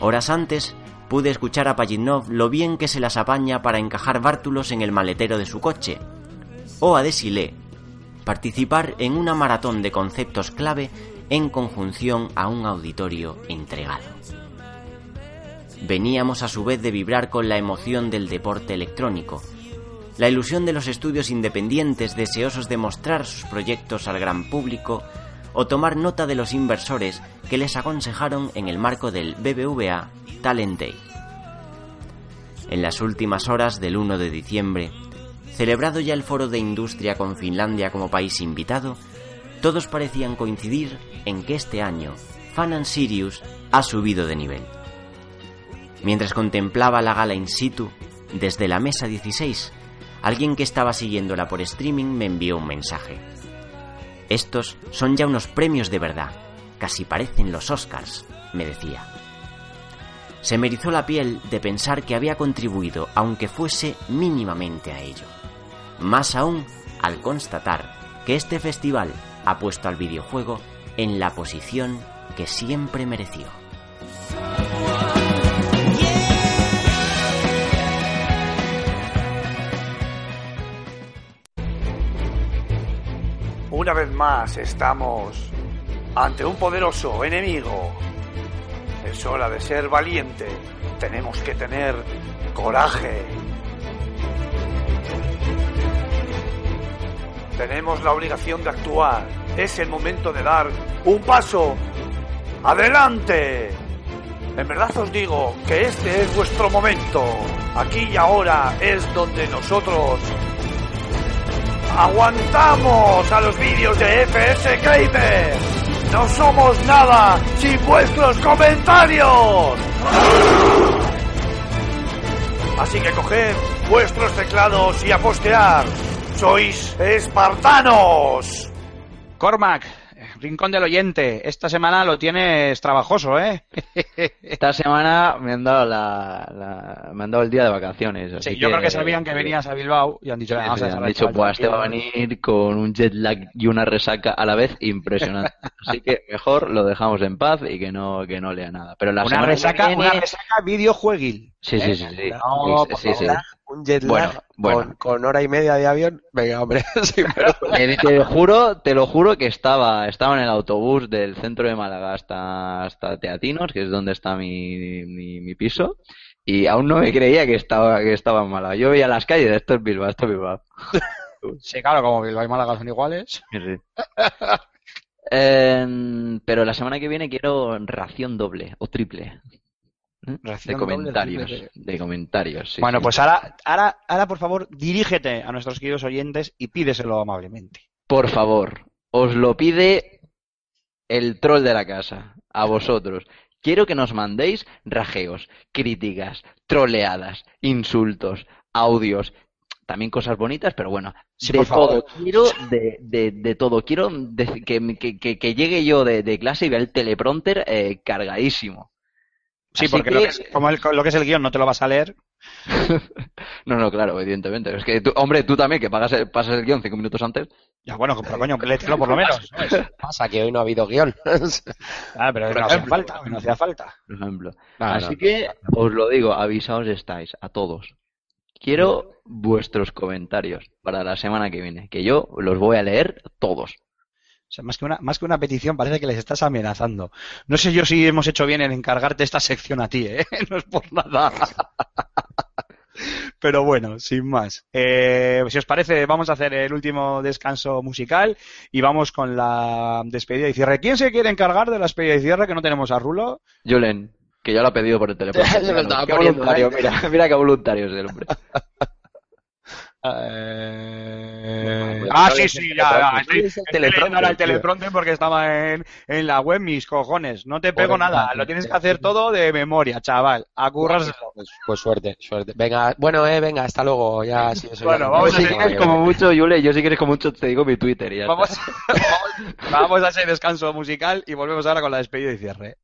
Horas antes, pude escuchar a Pajitnov lo bien que se las apaña para encajar bártulos en el maletero de su coche, o a Desilé, participar en una maratón de conceptos clave en conjunción a un auditorio entregado. Veníamos a su vez de vibrar con la emoción del deporte electrónico, la ilusión de los estudios independientes deseosos de mostrar sus proyectos al gran público o tomar nota de los inversores que les aconsejaron en el marco del BBVA Talent Day. En las últimas horas del 1 de diciembre, celebrado ya el foro de industria con Finlandia como país invitado, todos parecían coincidir en que este año Fan and Sirius ha subido de nivel. Mientras contemplaba la gala in situ, desde la mesa 16, alguien que estaba siguiéndola por streaming me envió un mensaje. Estos son ya unos premios de verdad, casi parecen los Oscars, me decía. Se me erizó la piel de pensar que había contribuido, aunque fuese mínimamente a ello. Más aún al constatar que este festival ha puesto al videojuego en la posición que siempre mereció. Una vez más estamos ante un poderoso enemigo. Es hora de ser valiente. Tenemos que tener coraje. Tenemos la obligación de actuar. Es el momento de dar un paso adelante. En verdad os digo que este es vuestro momento. Aquí y ahora es donde nosotros aguantamos a los vídeos de FS Gamer. No somos nada sin vuestros comentarios. Así que coged vuestros teclados y a postear. Sois espartanos. Cormac, Rincón del Oyente, esta semana lo tienes trabajoso, ¿eh? Esta semana me han dado la, la- me han dado el día de vacaciones. así Sí, yo creo que sabían que venías a Bilbao y han dicho, "Vamos sí, a han dicho, pues este va a tranquilo". venir con un jet lag y una resaca a la vez impresionante. Así que mejor lo dejamos en paz y que no, que no lea nada. Pero la Una semana resaca, viene- una resaca videojueguil. Sí, sí, sí, sí. No, Sí, sí, sí. Un jet lag Bueno, bueno. Con, con hora y media de avión. Venga, hombre. sí, pero- Eh, te lo juro, te lo juro que estaba, estaba en el autobús del centro de Málaga hasta, hasta Teatinos, que es donde está mi, mi, mi piso, y aún no me creía que estaba, que estaba en Málaga. Yo veía las calles, esto es Bilbao, esto es Bilbao. Sí, claro, como Bilbao y Málaga son iguales. Sí, sí. Em, pero la semana que viene quiero ración doble o triple. De comentarios. De comentarios, sí, bueno, sí. pues ahora, ahora, ahora, por favor, dirígete a nuestros queridos oyentes y pídeselo amablemente. Por favor, os lo pide el troll de la casa, a vosotros. Quiero que nos mandéis rajeos, críticas, troleadas, insultos, audios, también cosas bonitas, pero bueno, Sí, de por favor. todo. Quiero de, de, de todo. Quiero de- que, que, que- que llegue yo de, de clase y vea el teleprompter eh, cargadísimo. Sí, Así porque que- Lo, que es, como el- lo que es el guion no te lo vas a leer. No, no, claro, evidentemente. Es que, tú, hombre, tú también, que pagas el- pasas el guion cinco minutos antes. Ya, bueno, pero coño, léetelo por lo menos. ¿sabes? Pasa que hoy no ha habido guion. Ah, pero Por no hacía falta, no hacía falta. por ejemplo. Así no. que os lo digo, avisaos estáis, a todos. Quiero vuestros comentarios para la semana que viene, que yo los voy a leer todos. O sea, más que una, más que una petición, parece que les estás amenazando. No sé yo si hemos hecho bien en encargarte esta sección a ti, ¿eh? No es por nada. Pero bueno, sin más. Eh, si os parece, vamos a hacer el último descanso musical y vamos con la despedida y cierre. ¿Quién se quiere encargar de la despedida y cierre? Que no tenemos a Rulo. Julen, que ya lo ha pedido por el teléfono. Qué voluntario, ¿eh? mira, mira qué voluntario es el hombre. Eh, Ah, no sí, sí, ya, ya. Estoy, estoy leyendo el teleprompter porque estaba en, en la web, mis cojones. No te pego Por nada, el- lo tienes que hacer todo de memoria, chaval. A currárselo. Pues, pues suerte, suerte. Venga, bueno, eh, venga, hasta luego. Ya, sí, eso Bueno, ya- vamos Yo a si seguir quieres como mucho, Julen, yo si quieres como mucho te digo mi Twitter y ya Vamos, vamos, vamos a ese descanso musical y volvemos ahora con la despedida y cierre.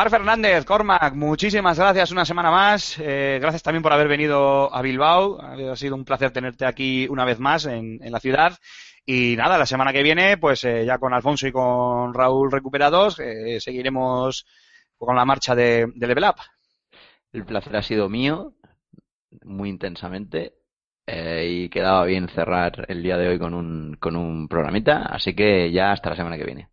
Mar Fernández, Cormac, muchísimas gracias una semana más. Eh, gracias también por haber venido a Bilbao. Ha sido un placer tenerte aquí una vez más en, la ciudad. Y nada, la semana que viene, pues eh, ya con Alfonso y con Raúl recuperados, eh, seguiremos con la marcha de, de Level Up. El placer ha sido mío, muy intensamente, y quedaba bien cerrar el día de hoy con un, con un programita, así que ya hasta la semana que viene.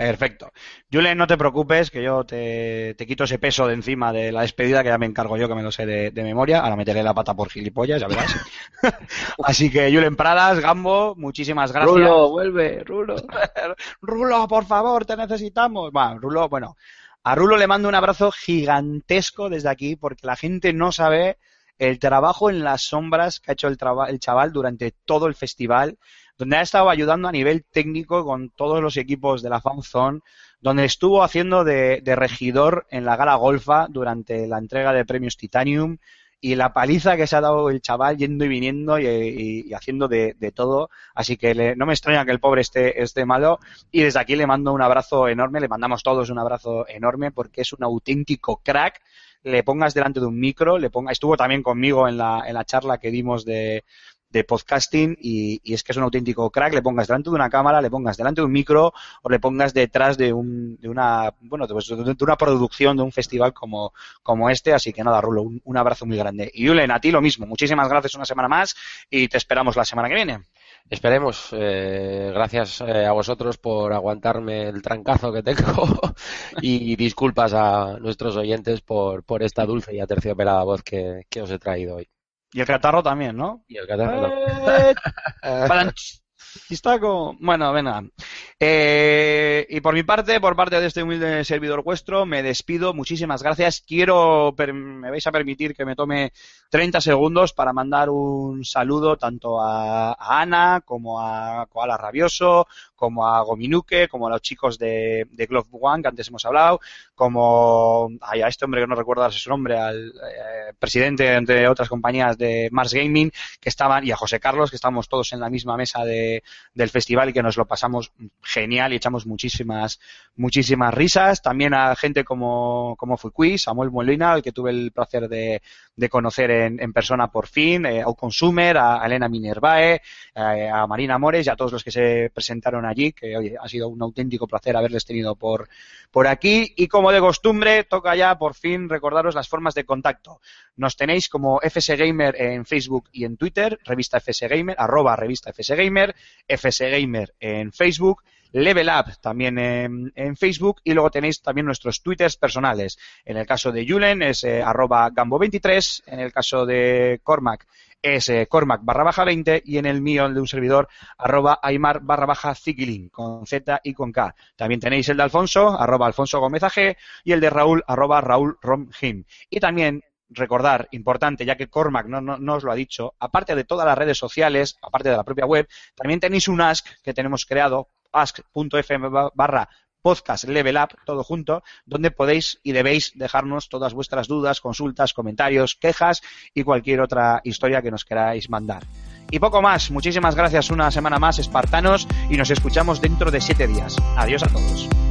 Perfecto. Julen, no te preocupes, que yo te, te quito ese peso de encima de la despedida, que ya me encargo yo, que me lo sé de, de memoria. Ahora meteré la pata por gilipollas, ya verás. Así que, Julen Pradas, Gambo, muchísimas gracias. Rulo, vuelve, Rulo. Rulo, por favor, te necesitamos. Va, Rulo, bueno, a Rulo le mando un abrazo gigantesco desde aquí porque la gente no sabe el trabajo en las sombras que ha hecho el, el chaval durante todo el festival, donde ha estado ayudando a nivel técnico con todos los equipos de la FanZone, donde estuvo haciendo de, regidor en la gala golfa durante la entrega de premios Titanium, y la paliza que se ha dado el chaval yendo y viniendo y, haciendo de, todo. Así que no me extraña que el pobre esté, esté malo. Y desde aquí le mando un abrazo enorme, le mandamos todos un abrazo enorme porque es un auténtico crack. Le pongas delante de un micro, le ponga, estuvo también conmigo en la, en la charla que dimos de, de podcasting y, es que es un auténtico crack, le pongas delante de una cámara, le pongas delante de un micro o le pongas detrás de, un, de una bueno pues, de, una producción de un festival como, como este, así que nada, Rulo, un, abrazo muy grande. Y Julen, a ti lo mismo, muchísimas gracias una semana más y te esperamos la semana que viene. Esperemos. Eh, gracias eh, a vosotros por aguantarme el trancazo que tengo y disculpas a nuestros oyentes por, por esta dulce y aterciopelada voz que os he traído hoy. Y el catarro también, ¿no? Y el catarro eh, Pistaco. Bueno, venga. Eh, y por mi parte, por parte de este humilde servidor vuestro, me despido. Muchísimas gracias. Quiero, me vais a permitir que me tome 30 segundos para mandar un saludo tanto a, Ana como a Koala Rabioso, como a Gominuke, como a los chicos de, de Glove One que antes hemos hablado, como a este hombre que no recuerdo su nombre, al eh, presidente, entre otras compañías de Mars Gaming, que estaban, y a José Carlos, que estamos todos en la misma mesa de, del festival y que nos lo pasamos genial y echamos muchísimas, muchísimas risas. También a gente como, como Fukui, Samuel Molina, al que tuve el placer de, de conocer en, en, persona por fin, eh, a Consumer, a, Elena Minervae, eh, a Marina Mores y a todos los que se presentaron allí, que oye, ha sido un auténtico placer haberles tenido por, por aquí. Y como de costumbre, toca ya por fin recordaros las formas de contacto. Nos tenéis como FS Gamer en Facebook y en Twitter, revista FS Gamer, arroba revista FS Gamer, FS Gamer en Facebook, Level Up también en, Facebook y luego tenéis también nuestros twitters personales. En el caso de Julen es eh, arroba gambo23, en el caso de Cormac es eh, Cormac barra baja 20 y en el mío, el de un servidor, arroba Aymar barra baja Zikilin, con Z y con K. También tenéis el de Alfonso, arroba Alfonso Gómez AG y el de Raúl, arroba Raúl Romhim. Y también recordar, importante, ya que Cormac no, no, os lo ha dicho, aparte de todas las redes sociales, aparte de la propia web, también tenéis un Ask que tenemos creado, ask.fm barra podcast Level Up, todo junto, donde podéis y debéis dejarnos todas vuestras dudas, consultas, comentarios, quejas y cualquier otra historia que nos queráis mandar. Y poco más, muchísimas gracias una semana más, espartanos, y nos escuchamos dentro de siete días. Adiós a todos.